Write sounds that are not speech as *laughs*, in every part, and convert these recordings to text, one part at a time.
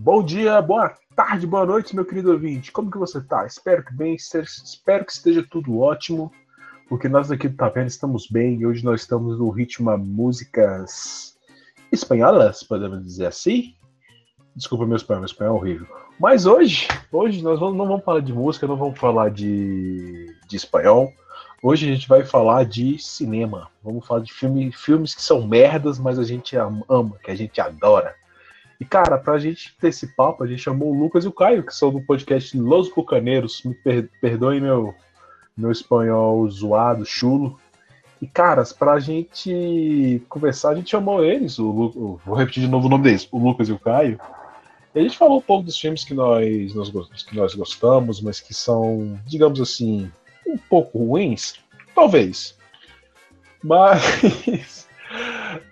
Bom dia, boa tarde, boa noite, meu querido ouvinte. Como que você tá? Espero que bem, espero que esteja tudo ótimo, porque nós aqui do Tapena estamos bem e hoje nós estamos no ritmo músicas espanholas, podemos dizer assim. Desculpa meu espanhol, meu espanhol é horrível. Mas hoje, hoje nós não vamos falar de música, não vamos falar de, de espanhol. Hoje a gente vai falar de cinema. Vamos falar de filme, filmes que são merdas, mas a gente ama, que a gente adora. E, cara, pra gente ter esse papo, a gente chamou o Lucas e o Caio, que são do podcast Los Bucaneiros. Me per perdoem meu, meu espanhol zoado, chulo. E, caras, pra gente conversar, a gente chamou eles, o, Lu vou repetir de novo o nome deles, o Lucas e o Caio. E a gente falou um pouco dos filmes que nós, nós, que nós gostamos, mas que são, digamos assim, um pouco ruins. Talvez. Mas *laughs*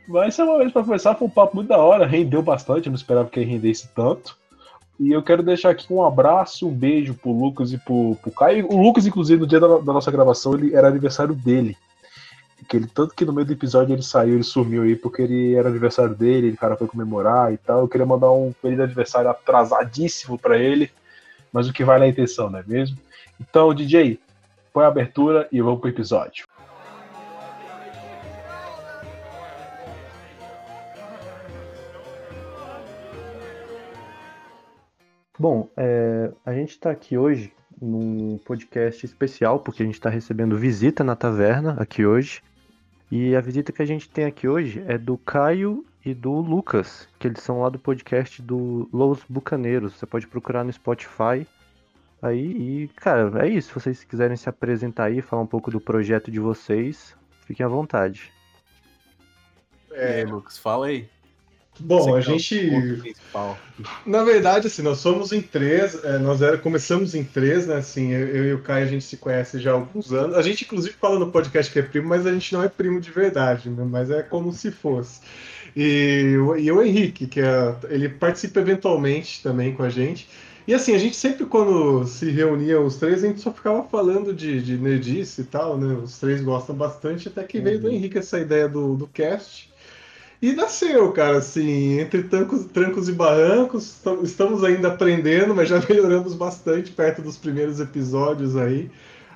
mas é uma vez para começar, foi um papo muito da hora, rendeu bastante, eu não esperava que ele rendesse tanto. E eu quero deixar aqui um abraço, um beijo pro Lucas e pro, pro Caio. O Lucas, inclusive, no dia da, da, nossa gravação, ele era aniversário dele. Que ele, tanto que no meio do episódio ele saiu, ele sumiu aí, porque ele era aniversário dele, o cara foi comemorar e tal. Eu queria mandar um feliz aniversário atrasadíssimo para ele, mas o que vai na intenção, não é mesmo? Então, DJ, põe a abertura e vamos pro episódio. Bom, é, a gente está aqui hoje num podcast especial, porque a gente está recebendo visita na taverna aqui hoje. E a visita que a gente tem aqui hoje é do Caio e do Lucas, que eles são lá do podcast do Los Bucaneiros. Você pode procurar no Spotify. Aí, e, cara, é isso. Se vocês quiserem se apresentar aí, falar um pouco do projeto de vocês, fiquem à vontade. É, Lucas, fala aí. Bom, a gente. Na verdade, assim, nós somos em três, é, nós era, começamos em três, né? Assim, eu, eu, e o Caio a gente se conhece já há alguns anos. A gente, inclusive, fala no podcast que é primo, mas a gente não é primo de verdade, né? Mas é como se fosse. E, e o Henrique, que é, ele participa eventualmente também com a gente. E assim, a gente sempre, quando se reunia os três, a gente só ficava falando de, de nerdice e tal, né? Os três gostam bastante, até que veio do uhum. Henrique essa ideia do, do cast. E nasceu, cara, assim, entre trancos, trancos e barrancos, estamos ainda aprendendo, mas já *laughs* melhoramos bastante perto dos primeiros episódios aí.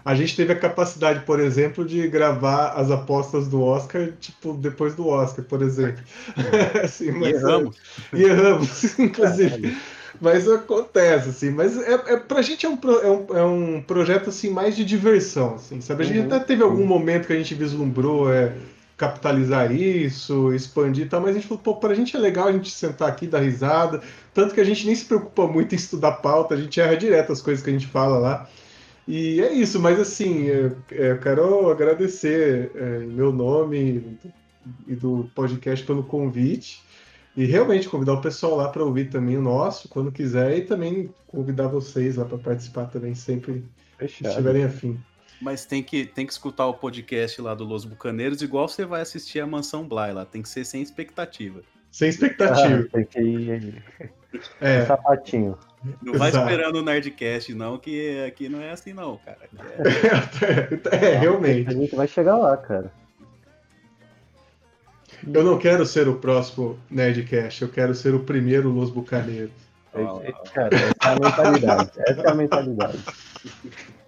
A gente teve a capacidade, por exemplo, de gravar as apostas do Oscar, tipo, depois do Oscar, por exemplo. *laughs* assim, e erramos. É, e erramos, *laughs* inclusive. mas acontece, assim. Mas é, é, pra gente é um, é, um, é um projeto, assim, mais de diversão, assim, sabe? A gente uhum. até teve algum momento que a gente vislumbrou, é capitalizar isso, expandir e tal, mas a gente falou, pô, pra gente é legal a gente sentar aqui, dar risada, tanto que a gente nem se preocupa muito em estudar pauta, a gente erra direto as coisas que a gente fala lá. E é isso, mas assim, eu, eu quero agradecer é, em meu nome e do podcast pelo convite. E realmente convidar o pessoal lá para ouvir também o nosso, quando quiser, e também convidar vocês lá para participar também, sempre Fechado. que estiverem afim. Mas tem que, tem que escutar o podcast lá do Los Bucaneiros, igual você vai assistir a Mansão Bly lá. Tem que ser sem expectativa. Sem expectativa. Ah, tem que ir. *laughs* É. Sapatinho. Não vai Exato. esperando o Nerdcast, não, que aqui não é assim, não, cara. É... *laughs* é, realmente. A gente vai chegar lá, cara. Eu não quero ser o próximo Nerdcast, eu quero ser o primeiro Los Bucaneiros. É, cara, essa é a mentalidade. Essa é a mentalidade. *laughs*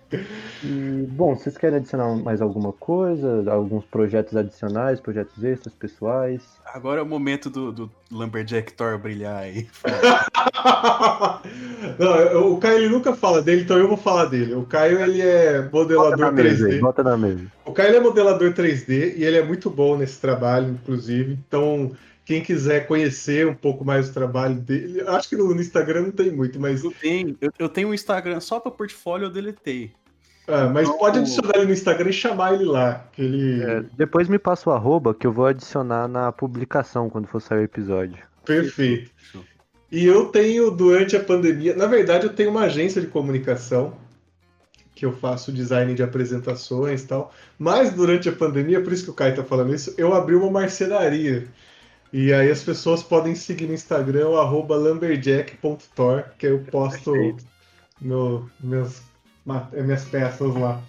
E, bom, vocês querem adicionar mais alguma coisa? Alguns projetos adicionais, projetos extras, pessoais? Agora é o momento do, do Lumberjack Thor brilhar aí. *laughs* Não, o Caio ele nunca fala dele, então eu vou falar dele. O Caio ele é modelador bota 3D. Mesa, bota na mesa. O Caio é modelador 3D e ele é muito bom nesse trabalho, inclusive. Então, quem quiser conhecer um pouco mais do trabalho dele, acho que no, Instagram não tem muito, mas. Eu tenho, eu, eu tenho um Instagram só para portfólio, eu deletei. Ah, mas então, pode adicionar ele no Instagram e chamar ele lá. Que ele... É, depois me passa o arroba que eu vou adicionar na publicação quando for sair o episódio. Perfeito. E eu tenho, durante a pandemia, na verdade, eu tenho uma agência de comunicação que eu faço design de apresentações e tal. Mas durante a pandemia, por isso que o Caio tá falando isso, eu abri uma marcenaria. E aí as pessoas podem seguir no Instagram o arroba lumberjack.tor, que eu posto no, meus é minhas peças lá.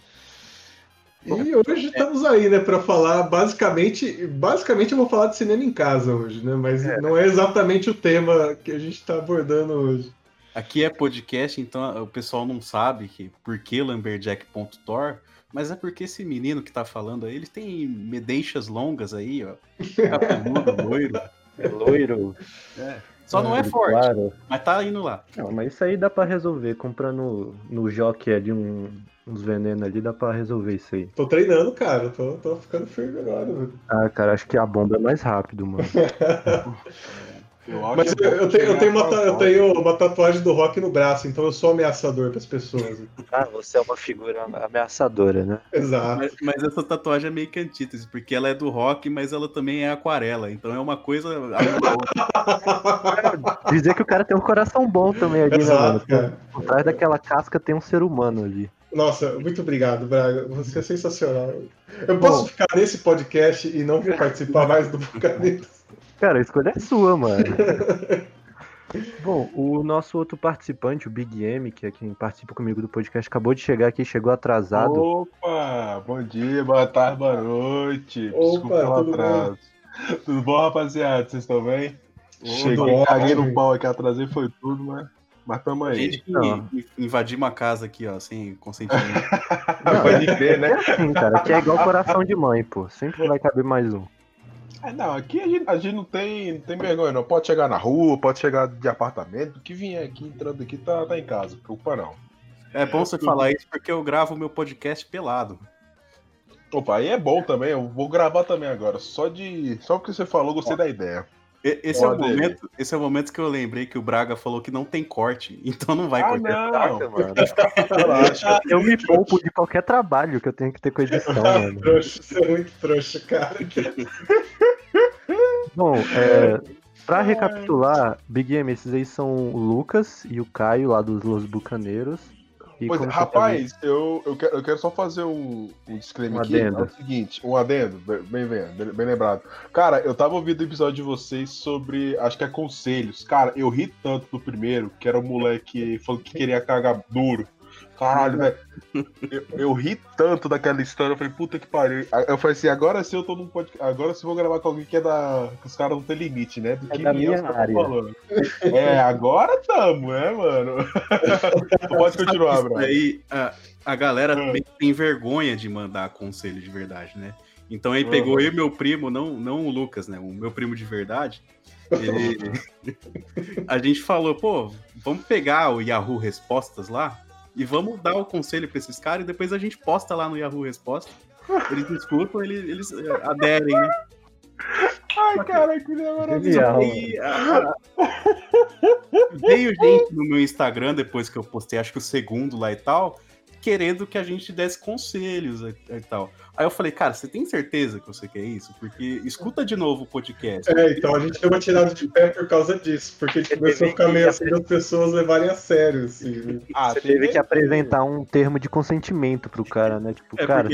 E hoje estamos aí, né, para falar basicamente, basicamente eu vou falar de cinema em casa hoje, né? Mas é. não é exatamente o tema que a gente está abordando hoje. Aqui é podcast, então o pessoal não sabe que por que Lumberjack.tor, mas é porque esse menino que tá falando aí, ele tem medeixas longas aí, ó. Cabeludo, *laughs* loiro. É loiro. É. Só não é forte, claro. mas tá indo lá. Não, mas isso aí dá para resolver. Comprando no jockey ali um, uns venenos ali, dá pra resolver isso aí. Tô treinando, cara. Tô, tô ficando firme agora, velho. Ah, cara, acho que a bomba é mais rápido, mano. *laughs* Mas eu, eu, tenho, eu, tenho uma, eu tenho uma tatuagem do rock no braço, então eu sou ameaçador para as pessoas. Ah, você é uma figura ameaçadora, né? Exato. Mas, mas, essa tatuagem é meio que antítese, porque ela é do rock, mas ela também é aquarela, então é uma coisa. Dizer que o cara tem um coração bom também ali, Exato, né, mano? Cara. Por trás daquela casca tem um ser humano ali. Nossa, muito obrigado, Braga. Você é sensacional. Eu posso Bom, ficar nesse podcast e não participar mais do Bucaneiros? Cara, a escolha é sua, mano. *laughs* Bom, o nosso outro participante, o Big M, que é quem participa comigo do podcast, acabou de chegar aqui, chegou atrasado. Opa! Bom dia, boa tarde, boa noite. Opa, Desculpa pelo atraso. Bom? Tudo bom, rapaziada? Vocês estão bem? Cheguei, caguei no pau aqui, atrasei, foi tudo, mas, mas tamo aí. Gente que invadir uma casa aqui, ó, sem consentimento. Não, *laughs* Pode ver, né? É assim, cara, aqui é igual coração de mãe, pô. Sempre vai caber mais um. É, não, aqui a gente, a gente não, tem, não tem vergonha, não. Pode chegar na rua, pode chegar de apartamento. O que vier aqui, entrando aqui, tá, tá em casa. Preocupa não. É bom você falar isso porque eu gravo meu podcast pelado. Opa, aí é bom também. Eu vou gravar também agora. Só de. Só porque você falou, gostei da ideia. Esse é, o momento, esse é o momento que eu lembrei que o Braga falou que não tem corte, *laughs* então não vai ah, cortar. Não. mano. *laughs* eu me poupo de qualquer trabalho que eu tenho que ter com edição, *laughs* mano. Trouxa, você é muito trouxa, cara. Bom, é, pra recapitular, Big M, esses aí são o Lucas e o Caio lá dos Los Bucaneiros. E pois, rapaz, tá eu, eu, quero, eu quero só fazer um, um disclaimer um aqui. Adendo. É o seguinte, um adendo, bem, bem, bem, bem lembrado. Cara, eu tava ouvindo o episódio de vocês sobre, acho que é conselhos. Cara, eu ri tanto do primeiro, que era o moleque falou que queria cagar duro. Caralho, velho. Eu, eu, ri tanto daquela história, eu falei, puta que pariu. Eu falei assim, agora sim eu tô num podcast. Agora sim vou gravar com alguém que é da. que os caras não tem limite, né? Do é que da minha área. Falando. É, agora tamo, né, mano? *laughs* Pode continuar, Bruno. Aí a, a galera é. tem vergonha de mandar conselho de verdade, né? Então aí pegou uhum. eu e meu primo, não, não o Lucas, né? O meu primo de verdade. Ele... *laughs* *laughs* a gente falou, pô, vamos pegar o Yahoo Respostas lá e vamos dar o conselho para esses caras e depois a gente posta lá no Yahoo Resposta. Eles escutam, eles, eles eh, aderem, né? Ai, cara, que maravilhoso. Veio gente no meu Instagram depois que eu postei, acho que o segundo lá e tal, querendo que a gente desse conselhos e, e tal. Aí eu falei, cara, você tem certeza que você quer isso? Porque escuta de novo o podcast. É, então a gente deu uma tirada de pé por causa disso, porque a gente começou a ficar meio assim as pessoas levarem a sério, assim. *laughs* Ah, você teve que apresentar um termo de consentimento pro cara, né? Tipo, é cara.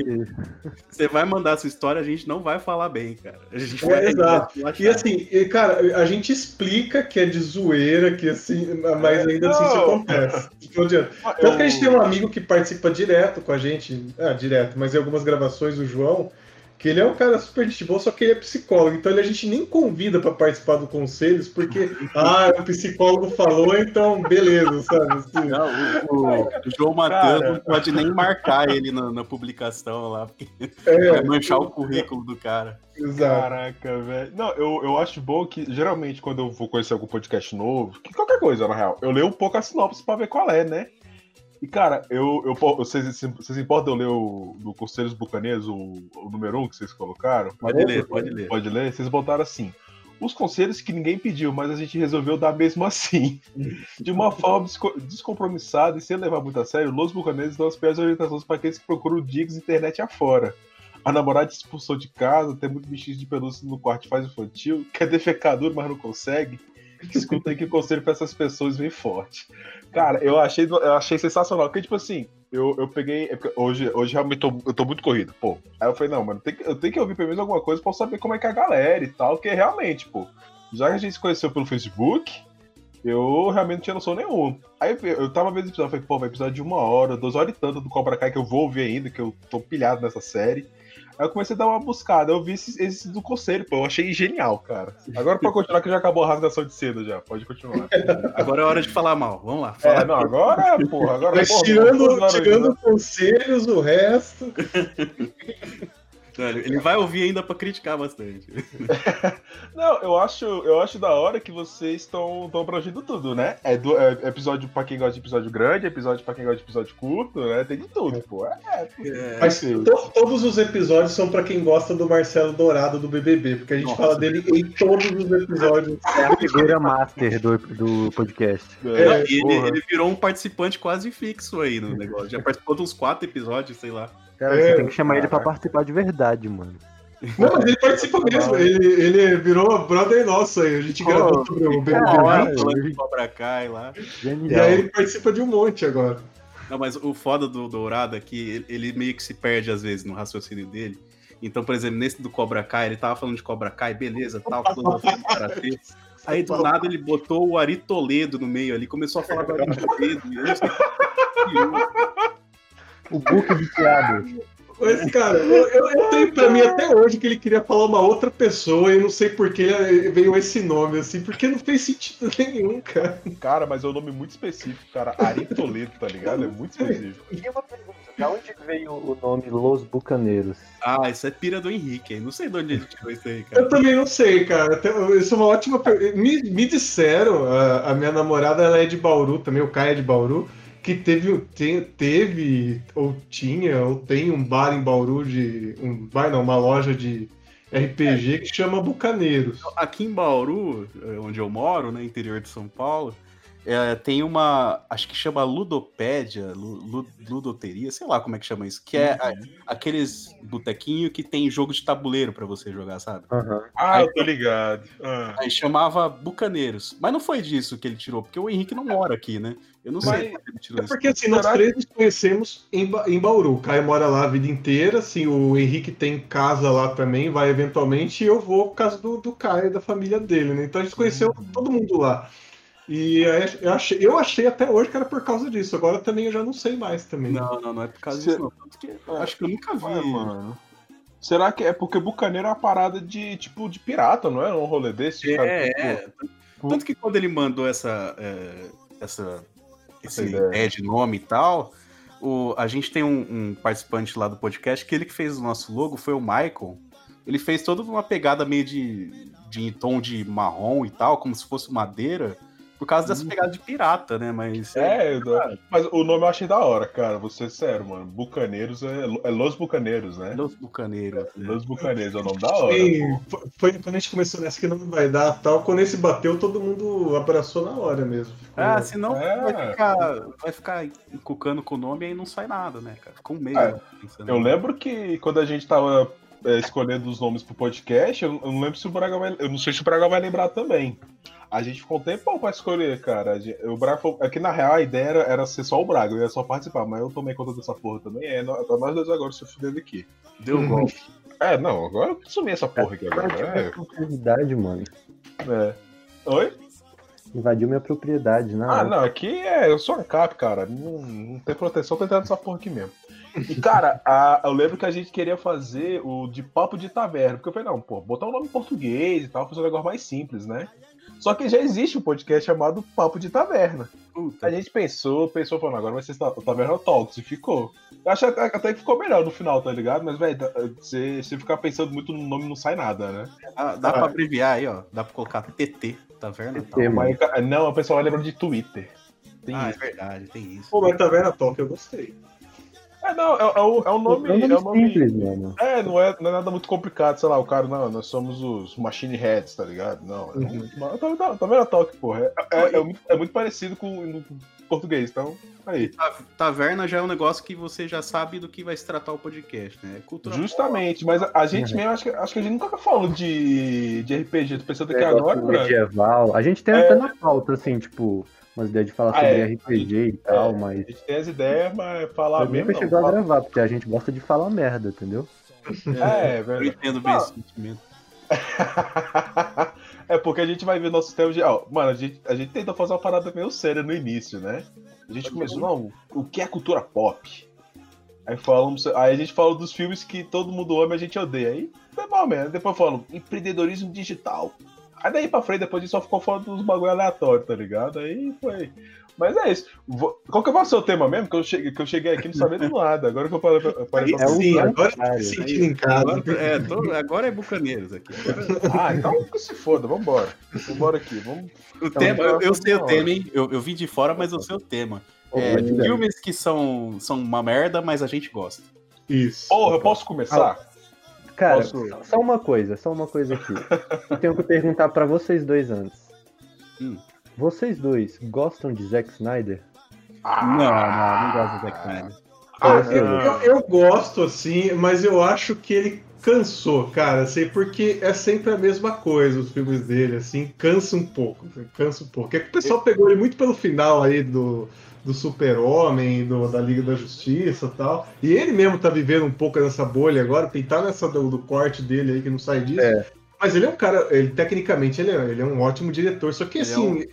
Você vai mandar sua história, a gente não vai falar bem, cara. A gente é, vai exato. *laughs* E assim, cara, a gente explica que é de zoeira, que assim, mas ainda assim isso acontece. Não adianta. Tanto que a gente tem um amigo que participa direto com a gente, ah, direto, mas em algumas gravações o João, que ele é um cara super gente boa, só que ele é psicólogo. Então ele, a gente nem convida para participar do conselhos, porque, *laughs* ah, o psicólogo falou, então beleza, sabe? Assim. Não, o, o, o, João Matheus não pode nem marcar ele na, na publicação lá, porque é, vai manchar o currículo do cara. Exato. Caraca, velho. Não, eu, eu acho bom que, geralmente, quando eu vou conhecer algum podcast novo, que qualquer coisa, na real, eu leio um pouco a sinopse pra ver qual é, né? E, cara, eu, eu, vocês, vocês importam eu ler o do Conselhos Bucaneiros, o, o número um que vocês colocaram? Pode ler, pode ler. Pode ler? Vocês botaram assim. Os conselhos que ninguém pediu, mas a gente resolveu dar mesmo assim. *laughs* De uma forma descompromissada e sem levar muito a sério, Los Bucaneiros dão as piores orientações para aqueles que procuram digs internet afora. A namorada expulsou de casa, tem muito bichinho de pelúcia no quarto faz infantil, *laughs* quer defecar duro, mas não consegue. Escuta aí que o conselho para essas pessoas vem forte. Cara, eu achei, eu achei sensacional. Porque, tipo assim, eu, eu peguei. É hoje, hoje realmente tô, eu tô muito corrido, pô. Aí eu falei, não, mano, tem, eu tenho que ouvir pelo menos alguma coisa pra saber como é que é a galera e tal. Porque realmente, pô, já que a gente se conheceu pelo Facebook, eu realmente não tinha noção nenhum. Aí eu tava vendo o episódio, falei, pô, vai episódio de uma hora, duas horas e tanto do Cobra Kai que eu vou ouvir ainda, que eu tô pilhado nessa série. Aí eu comecei a dar uma buscada, eu vi esse, esse do conselho, pô, eu achei genial, cara. Agora pra continuar, que já acabou a rasgação de seda já, pode continuar. *laughs* Agora é hora de falar mal, vamos lá. Fala. É, não, agora, porra, agora... Mas porra, tirando, tirando conselhos, o resto... *laughs* Ele vai ouvir ainda pra criticar bastante. *laughs* Não, eu acho, eu acho da hora que vocês estão abrangindo tudo, né? É, do, é episódio pra quem gosta de episódio grande, episódio pra quem gosta de episódio curto, né? Tem de tudo, pô. É, é, Mas to, todos os episódios são pra quem gosta do Marcelo Dourado do BBB, porque a gente Nossa, fala dele em todos os episódios. *laughs* É a figura master do, do podcast. É, ele, ele virou um participante quase fixo aí no negócio. Já participou de uns quatro episódios, sei lá. Cara, é, você tem que chamar cara. ele pra participar de verdade, mano. Não, mas ele participa mesmo. Ele, ele virou brother nosso aí. A gente Pô, gravou sobre o BBB Cobra Kai lá. Genial. E aí ele participa de um monte agora. Não, mas o foda do Dourado aqui, é ele meio que se perde às vezes no raciocínio dele. Então, por exemplo, nesse do Cobra Kai, ele tava falando de Cobra Kai, beleza, tal, filosofia karatê. Aí do nada ele botou o Ari Toledo no meio ali, começou a falar do Ari Toledo. O book de piadas. Mas, cara, eu, eu, tenho pra mim até hoje que ele queria falar uma outra pessoa e não sei por que veio esse nome, assim, porque não fez sentido *laughs* nenhum, cara. Cara, mas é um nome muito específico, cara. Ari Toledo, tá ligado? É muito específico. E uma pergunta, de onde veio o nome Los Bucaneiros? Ah, isso é pira do Henrique, não sei de onde ele tirou isso aí, cara. Eu também não sei, cara. Isso é uma ótima pergunta. Me, me disseram, a, a minha namorada ela é de Bauru também, o Caio é de Bauru que teve, te, teve ou tinha ou tem um bar em Bauru de um bar não, uma loja de RPG é. que chama Bucaneiros. Aqui em Bauru, eh, onde eu moro, no né, interior de São Paulo, é, tem uma, acho que chama Ludopédia, Ludoteria, sei lá como é que chama isso, que é a, uhum. aqueles botequinho que tem jogo de tabuleiro para você jogar, sabe? Uhum. Ah, aí, eu tô ligado. Ah. Aí chamava Bucaneiros. Mas não foi disso que ele tirou, porque o Henrique não mora aqui, né? Eu não sei Mas, tirou é porque assim, nós três nos conhecemos em, ba em Bauru. O Caio mora lá a vida inteira, assim, o Henrique tem casa lá também, vai eventualmente, e eu vou por causa do, do Caio e da família dele, né? Então a gente conheceu uhum. todo mundo lá. E eu achei, eu achei até hoje que era por causa disso. Agora também eu já não sei mais também. Não, não, não é por causa disso, não. Porque acho que eu nunca vi, é, mano. Será que é porque Bucaneiro é uma parada de tipo de pirata, não é? Um rolê desse? É, é. Tanto que quando ele mandou essa, é, essa esse ideia de nome e tal, o, a gente tem um, um, participante lá do podcast que ele que fez o nosso logo foi o Michael. Ele fez toda uma pegada meio de, de tom de marrom e tal, como se fosse madeira. Por causa dessa uhum. pegada de pirata, né? Mas. É, é mas o nome eu achei da hora, cara. Vou ser sério, mano. Bucaneiros é, é Los Bucaneiros, né? Los Bucaneiros. É, Los Bucaneiros é o nome da hora. Sim, foi quando a gente começou nessa que não vai dar tal. Quando esse bateu, todo mundo abraçou na hora mesmo. Ficou... Ah, senão é. vai ficar, vai ficar encucando com o nome e aí não sai nada, né, cara? Ficou um meio. É. Eu lembro que quando a gente tava é, escolhendo os nomes pro podcast, eu, eu, não lembro se o Braga vai. Eu não sei se o Braga vai lembrar também. A gente ficou um tempão pra escolher, cara. O Braga foi... Aqui na real a ideia era, era ser só o Braga, eu ia só participar, mas eu tomei conta dessa porra também. É, tá nós dois agora se fudendo aqui. Deu golpe. É, não, agora eu sumi essa porra aqui agora. É propriedade, mano. É. Oi? Invadiu minha propriedade, não. Ah, não, aqui é. Eu sou ANCAP, cara. Não, não tem proteção, tô entrando nessa porra aqui mesmo. E, cara, a, eu lembro que a gente queria fazer o de papo de taverna. Porque eu falei, não, pô, botar um nome em português e tal, fazer um negócio mais simples, né? Só que já existe um podcast chamado Papo de Taverna. Puta. A gente pensou, pensou, falando, agora vai ser Taverna Talks, e ficou. Eu acho até que ficou melhor no final, tá ligado? Mas, velho, você ficar pensando muito no nome, não sai nada, né? Ah, dá ah. pra abreviar aí, ó. Dá pra colocar TT, Taverna TT, Mas, não, o pessoal vai lembrar de Twitter. Tem ah, isso. é verdade, tem isso. Pô, mas Taverna Talk eu gostei. É, não, é, é, o, é um nome. É um nome, simples, mano. É, não é, não é nada muito complicado, sei lá, o cara, não, nós somos os Machine Heads, tá ligado? Não, é uhum. tá, tá, tá vendo a Talk, porra? É, é, é, muito, é muito parecido com o português, então, aí. Taverna já é um negócio que você já sabe do que vai se tratar o podcast, né? Cultura Justamente, mas a, a gente uhum. mesmo, acho que, acho que a gente nunca falou de, de RPG, tô pensando aqui agora, medieval. A gente tem até na pauta, assim, tipo umas ideias de falar ah, sobre é, RPG gente, e tal, é, mas. A gente tem as ideias, mas falar mesmo. Nunca chegou a gravar, porque a gente gosta de falar merda, entendeu? É, é velho. Eu entendo bem esse sentimento. *laughs* É porque a gente vai ver nosso tema de. Ó, mano, a gente, a gente tentou fazer uma parada meio séria no início, né? A gente começou, não, o que é cultura pop? Aí falamos, aí a gente falou dos filmes que todo mundo ama e a gente odeia. Aí foi mal mesmo. Depois falamos, empreendedorismo digital. Aí daí pra frente, depois disso só ficou falando dos bagulho aleatório, tá ligado? Aí foi. Mas é isso. Vou... Qual que vai ser o tema mesmo? Que eu cheguei, que eu cheguei aqui não sabendo nada. Agora que eu falei pra, parei pra... É sim, agora tá sentindo em casa. Agora, é, tô, *laughs* agora é Bucaneiros aqui. ah, então que se foda, vambora. Vambora aqui. Vamos... O então, tema, eu, eu sei o tema, hein? Eu, eu vim de fora, mas eu sei o tema. É, filmes que são, são uma merda, mas a gente gosta. Isso. Porra, eu posso começar? Cara, posso... só uma coisa, só uma coisa aqui. *laughs* eu tenho que perguntar para vocês dois antes. Hum. Vocês dois gostam de Zack Snyder? Ah, não, não, não gosto de Zack Snyder. Ah, eu, eu, gosto, assim, mas eu acho que ele cansou, cara, assim, porque é sempre a mesma coisa os filmes dele, assim, cansa um pouco, cansa um pouco. É que o pessoal pegou ele muito pelo final aí do, do Super-Homem, da Liga da Justiça e tal. E ele mesmo tá vivendo um pouco nessa bolha agora, tem tá nessa do, do, corte dele aí que não sai disso. É. Mas ele é um cara, ele tecnicamente ele é, ele é um ótimo diretor, só que ele assim, é um...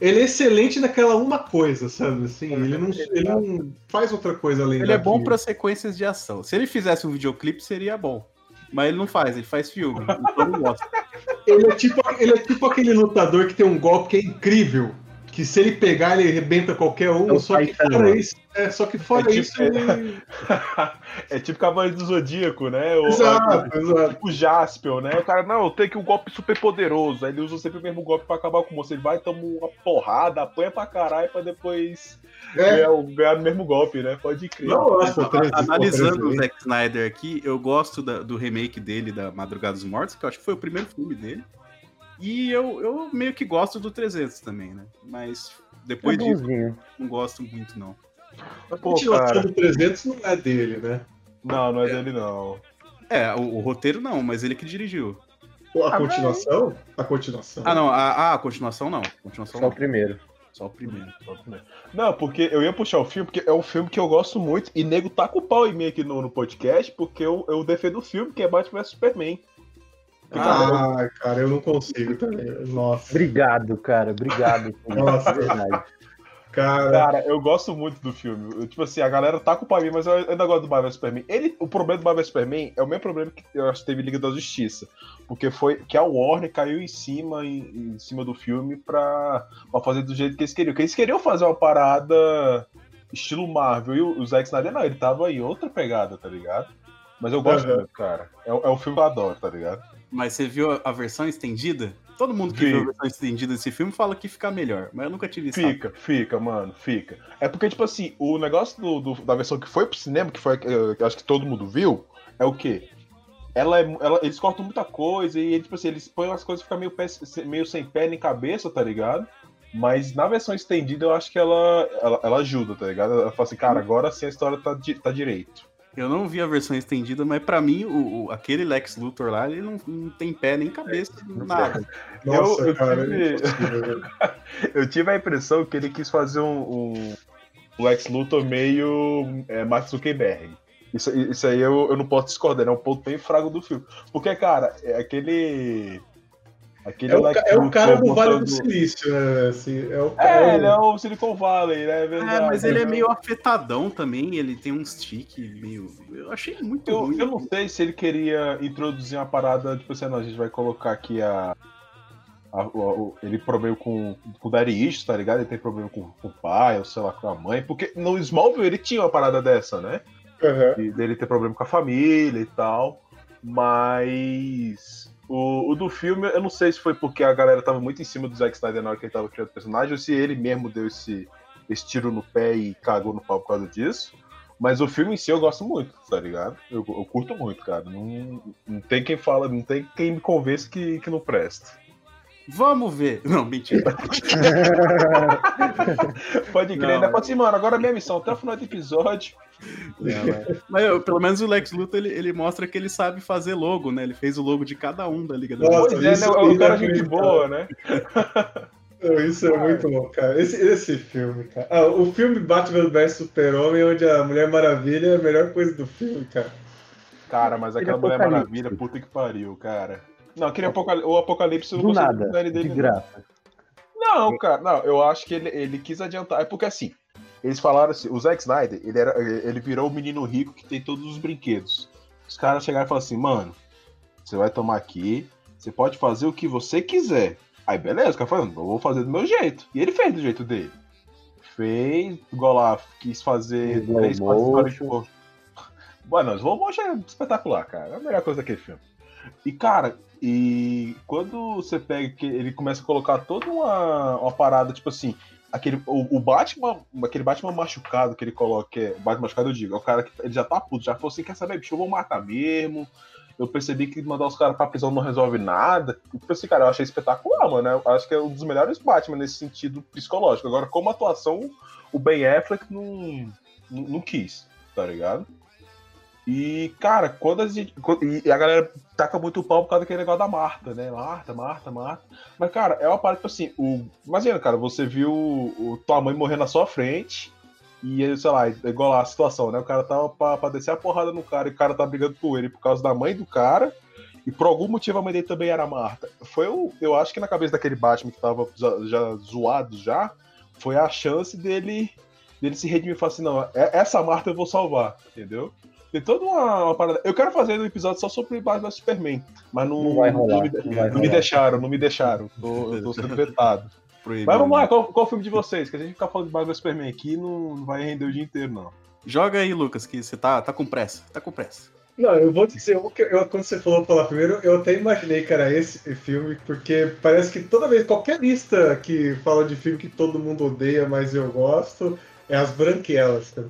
ele é excelente naquela uma coisa, sabe? Assim, ele não, ele não faz outra coisa além Ele é bom para sequências de ação. Se ele fizesse um videoclipe seria bom. Mas ele não faz, ele faz filme. Então não gosta. ele, é tipo, ele é tipo aquele lutador que tem um golpe que é incrível que se ele pegar, ele arrebenta qualquer um, é só que fora isso. É, só que fora é tipo, isso. Ele... *laughs* é tipo Cavaleiro do Zodíaco, né? O, exato, exato. Tipo Jaspion, né? O cara, não, tem que um golpe super poderoso. Aí ele usa sempre o mesmo golpe pra acabar com você. Ele vai, toma uma porrada, apanha pra caralho pra depois é. ganhar, ganhar o mesmo golpe, né? Pode crer. Não, nossa, Analisando o Zack Snyder aqui, eu gosto da, do remake dele da Madrugada dos Mortos, que eu acho que foi o primeiro filme dele. E eu, eu meio que gosto do 300 também, né? Mas depois é disso, não gosto muito, não. A continuação do 300 não é dele, né? Não, não é, é. dele, não. É, o, o, roteiro não, mas ele que dirigiu. a ah, continuação? A continuação. Ah, não, a, a continuação não. A continuação Só não. o primeiro. Só o primeiro. Só o primeiro. Não, porque eu ia puxar o filme, porque é um filme que eu gosto muito, e nego tá com o pau em mim aqui no, no podcast, porque eu, eu defendo o filme, que é Batman vs Superman. Ah, cara, eu não consigo também. Nossa. Obrigado, cara. Obrigado. Nossa, verdade. Cara... cara, eu gosto muito do filme. Eu, tipo assim, a galera tá com o pai, mas eu ainda gosto do Marvel Superman. Ele, o problema do Marvel Superman é o mesmo problema que eu acho que teve Liga da Justiça. Porque foi que a Warner caiu em cima, em, em cima do filme pra, pra fazer do jeito que eles queriam. Que eles queriam fazer uma parada estilo Marvel. E o, o Zack Snyder não, ele tava em outra pegada, tá ligado? Mas eu gosto uhum. muito, cara. É, é um filme que eu adoro, tá ligado? Mas você viu a versão estendida? Todo mundo que viu a versão estendida desse filme fala que fica melhor, mas eu nunca tive isso. Fica, fica, mano, fica. É porque, tipo assim, o negócio do, do, da versão que foi pro cinema, que foi, que acho que todo mundo viu, é o quê? Ela é, ela, eles cortam muita coisa e, tipo assim, eles põem as coisas que ficam meio, meio sem pé nem cabeça, tá ligado? Mas na versão estendida eu acho que ela, ela, ela ajuda, tá ligado? Ela fala assim, cara, agora sim a história tá, tá direito. Eu não vi a versão estendida, mas para mim, o, o, aquele Lex Luthor lá, ele não, não tem pé nem cabeça, é, nada. Nossa, eu, eu cara, tive... *laughs* eu tive a impressão que ele quis fazer um, um Lex Luthor meio é, Mark Zuckerberg. Isso, isso aí eu, eu não posso discordar, é um ponto bem fraco do filme. Porque, cara, é aquele Aquele é, o, é o cara do Vale do Silício, né? Assim, é, o, é, é ele é o Silicon Valley, né? É, verdade, é mas ele é meio afetadão também, ele tem uns tique meio. Eu achei muito eu, ruim. Eu não sei se ele queria introduzir uma parada, tipo assim, não, a gente vai colocar aqui a. a, a ele problema com, com o Ish, tá ligado? Ele tem problema com, com, o pai, ou sei lá, com a mãe. Porque no Smallville ele tinha uma parada dessa, né? Uhum. E dele ter problema com a família e tal. Mas o, o, do filme, eu não sei se foi porque a galera tava muito em cima do Zack Snyder na hora que ele tava criando o personagem, ou se ele mesmo deu esse, esse tiro no pé e cagou no pau por causa disso. Mas o filme em si eu gosto muito, tá ligado? Eu, eu curto muito, cara. Não, não tem quem fala, não tem quem me convence que, que não presta. Vamos ver. *laughs* Não, mentira. *laughs* Pode crer, né? Pode ser, mano. Agora a minha missão, até o final do episódio, mas eu, pelo menos o Lex Luthor ele, ele, mostra que ele sabe fazer logo, né? Ele fez o logo de cada um da Liga da Nossa, é, né? O cara é gente boa, né? *laughs* Isso é muito bom, cara. Esse, esse filme, cara. Ah, o filme Batman vs Super-Homem, onde a Mulher Maravilha é a melhor coisa do filme, cara. Cara, mas aquela é Mulher Maravilha, puta que pariu, cara. Não, aquele apocalipse, o apocalipse não Do nada, dele, de graça. Não, cara, não, eu acho que ele, ele quis adiantar. É porque assim, eles falaram assim, o Zack Snyder, ele, era, ele virou o menino rico que tem todos os brinquedos. Os caras chegaram e falaram assim, mano, você vai tomar aqui, você pode fazer o que você quiser. Aí beleza, o cara falou, eu vou fazer do meu jeito. E ele fez do jeito dele. Fez, igual lá, quis fazer slow três, quatro histórias de Mano, slow motion é espetacular, cara. É a melhor coisa daquele filme. E, cara, e quando você pega que ele começa a colocar toda uma, uma parada, tipo assim, aquele, o, o, Batman, aquele Batman machucado que ele coloca, que é, Batman machucado eu digo, é o cara que ele já tá puto, já falou assim, quer saber, bicho, eu vou matar mesmo. Eu percebi que mandar os caras pra prisão não resolve nada. Tipo assim, cara, eu achei espetacular, mano. Eu acho que é um dos melhores Batman nesse sentido psicológico. Agora, como atuação, o Ben Affleck não, não, não quis, tá ligado? E, cara, quando a gente. E a galera taca muito o pau por causa daquele negócio da Marta, né? Marta, Marta, Marta. Mas, cara, é uma parte assim. O... Imagina, cara, você viu o, tua mãe morrer na sua frente. E, sei lá, igual lá a situação, né? O cara tava pra, pra descer a porrada no cara e o cara tá brigando com ele por causa da mãe do cara. E por algum motivo a mãe dele também era Marta. Foi o. Eu acho que na cabeça daquele Batman que tava já, já zoado já, foi a chance dele dele se redimir e falar assim, não, é, essa Marta eu vou salvar, entendeu? Tem toda uma, uma, parada. Eu quero fazer um episódio só sobre Batman Superman, mas não, não, vai rolar, não, me, não, vai não me, deixaram, não me deixaram. Tô, eu tô sendo vetado. Mas vamos lá, qual, qual o filme de vocês? Que a gente ficar falando de Batman Superman aqui não, não vai render o dia inteiro, não. Joga aí, Lucas, que você tá, tá com pressa. Tá com pressa. Não, eu vou dizer, eu, eu, quando você falou pela primeira, eu até imaginei que era esse filme, porque parece que toda vez, qualquer lista que fala de filme que todo mundo odeia, mas eu gosto, é as branquelas. Cara.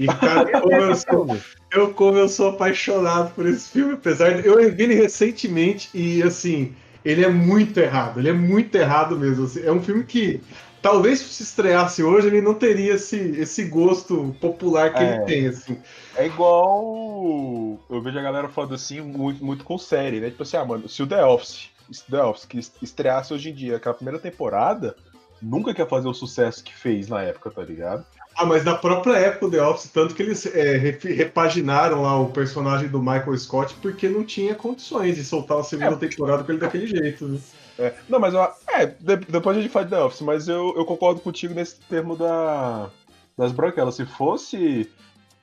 E, cara, *laughs* como eu sou, eu, como eu sou apaixonado por esse filme, apesar de. Eu vi ele recentemente e, assim, ele é muito errado. Ele é muito errado mesmo. Assim, é um filme que, talvez se estreasse hoje, ele não teria esse, esse gosto popular que é, ele tem, assim. É igual. Eu vejo a galera falando assim, muito, muito com série, né? Tipo assim, ah, mano, se o The Office, The Office que estreasse hoje em dia, aquela primeira temporada, nunca quer fazer o sucesso que fez na época, tá ligado? Ah, mas da própria época do The Office, tanto que eles é, repaginaram lá o personagem do Michael Scott porque não tinha condições de soltar a segunda é, temporada com ele daquele jeito. Né? É, não, mas é, depois a gente de The Office, mas eu, eu concordo contigo nesse termo da, das branquelas. Se fosse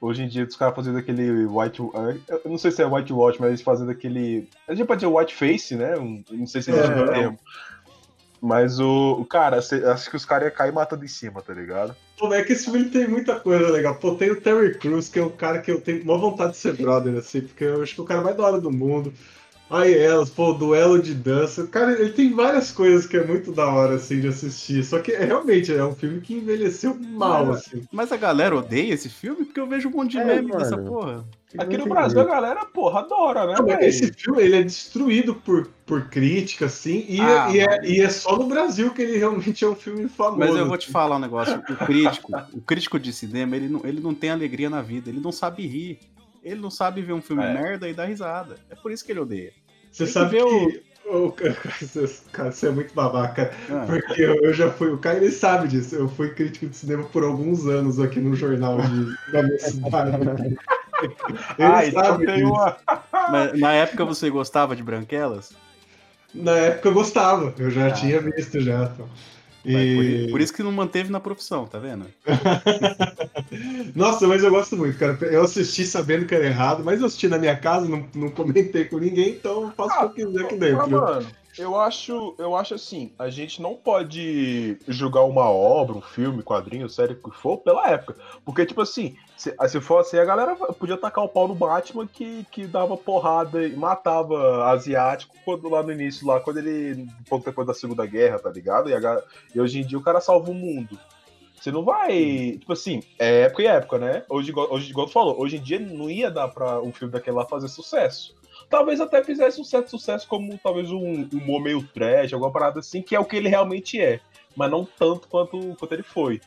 hoje em dia os caras fazendo aquele white. Eu não sei se é white watch, mas eles fazendo aquele. A gente pode dizer white face, né? não sei se existe uhum. termo. Mas o. Cara, acho que os caras iam cair matando em cima, tá ligado? Pô, é que esse filme tem muita coisa legal. Pô, tem o Terry Crews, que é um cara que eu tenho uma vontade de ser brother, assim, porque eu acho que é o cara mais da hora do mundo. Aí elas, pô, duelo de dança. Cara, ele tem várias coisas que é muito da hora, assim, de assistir. Só que realmente é um filme que envelheceu mal, mas, assim. Mas a galera odeia esse filme porque eu vejo um monte de é, meme mano. dessa porra. Aqui no Brasil a galera, porra, adora, né? Não, esse filme ele é destruído por, por crítica, assim, e, ah, e, é, e, é, só no Brasil que ele realmente é um filme famoso. Mas eu vou te falar um negócio: o crítico, o crítico de cinema, ele não, ele não tem alegria na vida, ele não sabe rir. Ele não sabe ver um filme é. merda e dar risada. É por isso que ele odeia. Você Tem sabe que, que o... *laughs* cara, você é muito babaca. Ah. Porque eu, eu, já fui. O Caio ele sabe disso. Eu fui crítico de cinema por alguns anos aqui no jornal de, da minha cidade. *laughs* *laughs* ah, então tem uma... *laughs* Mas na época você gostava de branquelas? Na época eu gostava, eu já ah. tinha visto já. Então. E... Por, por, isso que não manteve na profissão, tá vendo? *laughs* Nossa, mas eu gosto muito, cara. Eu assisti sabendo que era errado, mas eu assisti na minha casa, não, não comentei com ninguém, então faço ah, o que eu quiser aqui dentro. Ah, mano, eu acho, eu acho assim, a gente não pode julgar uma obra, um filme, quadrinho, série, o que for, pela época. Porque, tipo assim, se, se for assim, a galera podia tacar o pau no Batman que, que dava porrada e matava asiático quando, lá no início, lá, quando ele. Um pouco depois da Segunda Guerra, tá ligado? E, a, e hoje em dia o cara salva o mundo. Você não vai. Tipo assim, é época e época, né? Hoje, hoje, igual tu falou, hoje em dia não ia dar pra um filme daquele lá fazer sucesso talvez até fizesse um certo sucesso como talvez um humor meio trash, alguma parada assim, que é o que ele realmente é, mas não tanto quanto, quanto ele foi.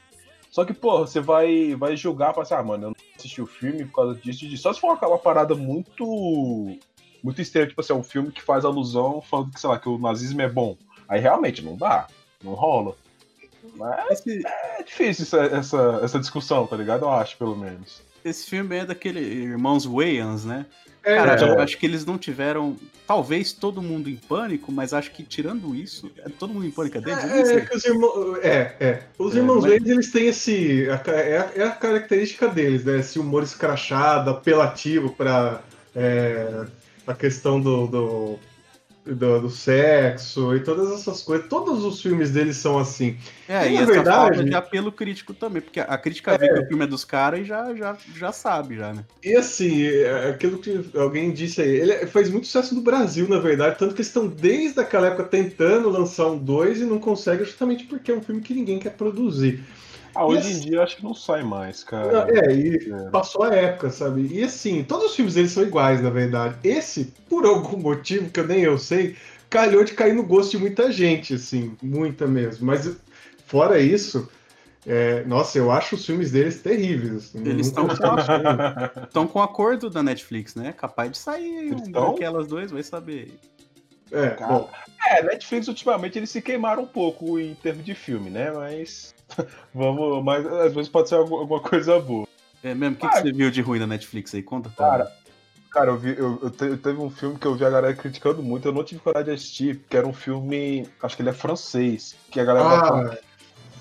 Só que, pô, você vai, vai julgar, pra assim, ah, mano, eu não assisti o filme por causa disso, disso. Só se for uma, parada muito. Muito estranha, tipo assim, é um filme que faz alusão falando que, sei lá, que o nazismo é bom. Aí realmente não dá, não rola. Mas. Esse, é difícil essa, essa, essa discussão, tá ligado? Eu acho, pelo menos. Esse filme é daquele Irmãos Wayans, né? É, Cara, é. eu acho que eles não tiveram. Talvez todo mundo em pânico, mas acho que tirando isso, é todo mundo em pânico é deles. É, é, os irmãos, é, é. Os é, irmãos mas... Eles têm esse. É a, é a característica deles, né? Esse humor escrachado, apelativo pra. É, a questão do, do do, do, sexo e todas essas coisas. Todos os filmes deles são assim. É, e, e na verdade falta de apelo crítico também, porque a crítica é. vê que o filme é dos caras e já, já, já sabe, já, né? E assim, é, aquilo que alguém disse aí, ele faz muito sucesso no Brasil, na verdade, tanto que eles estão desde aquela época tentando lançar um 2 e não conseguem justamente porque é um filme que ninguém quer produzir. Ah, hoje em assim, dia eu acho que não sai mais, cara. É, e é. passou a época, sabe? E assim, todos os filmes deles são iguais, na verdade. Esse, por algum *laughs* motivo que eu nem eu sei, calhou de cair no gosto de muita gente, assim, muita mesmo. Mas fora isso, é, nossa, eu acho os filmes deles terríveis. Assim, Eles estão com, *laughs* com acordo da Netflix, né? Capaz de sair um daquelas duas, vai saber. É, bom. é, Netflix ultimamente eles se queimaram um pouco em termos de filme, né? Mas Vamos, mas às vezes pode ser alguma coisa boa. É mesmo? O que, ah, que, você viu de ruim na Netflix aí? Conta, Cara, cara eu, vi, eu, eu, te, eu, teve um filme que eu vi a galera criticando muito, eu não tive coragem de assistir, que era um filme, acho que ele é francês, que a galera ah,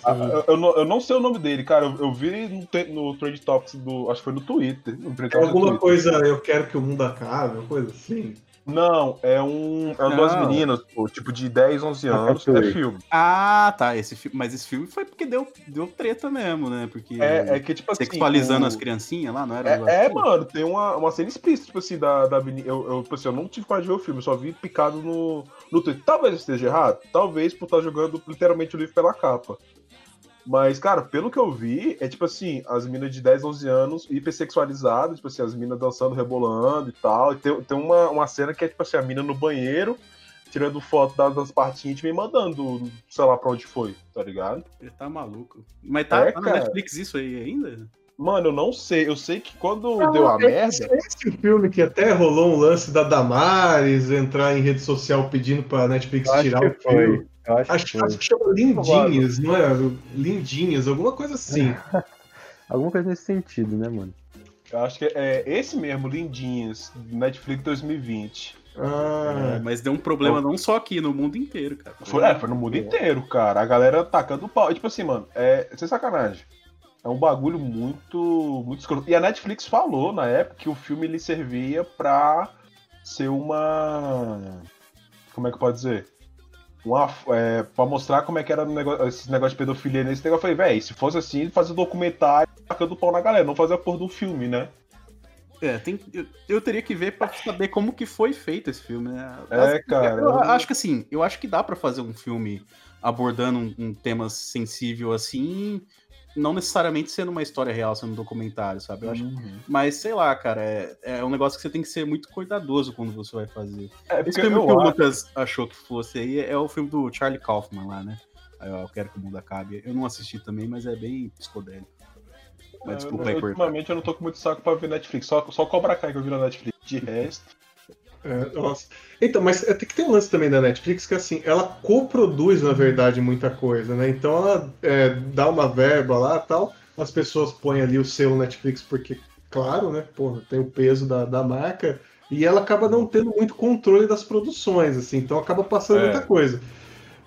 ah, eu, eu, não, eu não sei o nome dele, cara. Eu, eu vi no, no Trade Talks do. Acho que foi no Twitter. No alguma Twitter. coisa, eu quero que o mundo acabe, uma coisa assim. Não, é um. É duas meninas, pô, tipo de 10, 11 anos. É filme. Ah, tá. Esse filme, mas esse filme foi porque deu, deu treta mesmo, né? Porque. É, é que, tipo assim. Sexualizando o... as criancinhas lá, não era? É, é mano, tem uma, uma cena explícita, tipo assim, da, da menina. Eu, eu, tipo assim, eu não tive quase ver o filme, eu só vi picado no, no Twitter. Talvez esteja errado, talvez por estar jogando literalmente o livro pela capa. Mas, cara, pelo que eu vi, é tipo assim, as minas de 10, 11 anos, hipersexualizadas, tipo assim, as minas dançando, rebolando e tal. E tem, tem uma, uma cena que é tipo assim, a mina no banheiro, tirando foto das, das partes íntimas e mandando, sei lá pra onde foi, tá ligado? Ele tá maluco. Mas tá, é, tá na Netflix isso aí ainda? Mano, eu não sei. Eu sei que quando não, deu a esse, merda. Esse filme que até rolou um lance da Damares entrar em rede social pedindo pra Netflix tirar o filme. Eu acho, acho, que, acho que chama Lindinhas, não é? Lindinhas, alguma coisa assim. *laughs* alguma coisa nesse sentido, né, mano? Eu acho que é esse mesmo, Lindinhas, Netflix 2020. Ah, é, mas deu um problema não só aqui, no mundo inteiro, cara. Foi, é, foi no mundo inteiro, cara. A galera atacando o pau. Tipo assim, mano, é sem sacanagem. É um bagulho muito, muito escroto. E a Netflix falou na época que o filme ele servia pra ser uma. Como é que pode dizer? Uma, é, pra mostrar como é que era negócio, esse negócio de pedofilia nesse negócio. Eu falei, velho, se fosse assim, fazer documentário tacando pau na galera, não fazer a porra do filme, né? É, tem, eu, eu, teria que ver pra saber como que foi feito esse filme, né? É, cara. Eu, eu acho que assim, eu acho que dá para fazer um filme abordando um, um tema sensível assim, não necessariamente sendo uma história real, sendo um documentário, sabe? Eu acho, uhum. Mas sei lá, cara, é, é um negócio que você tem que ser muito cuidadoso quando você vai fazer. É, Esse filme que o Lucas achou que fosse aí é o filme do Charlie Kaufman lá, né? Aí, eu quero que o mundo acabe. Eu não assisti também, mas é bem psicodélico. Mas desculpa aí, Ultimamente eu não tô com muito saco pra ver Netflix, só, só Cobra Kai que eu vi na Netflix. De resto. É, nossa. Então, mas tem que ter um lance também da Netflix que assim, ela coproduz, na verdade, muita coisa, né? Então ela é, dá uma verba lá tal, as pessoas põem ali o seu Netflix porque, claro, né? Porra, tem o peso da, da marca, e ela acaba não tendo muito controle das produções, assim, então acaba passando é. muita coisa.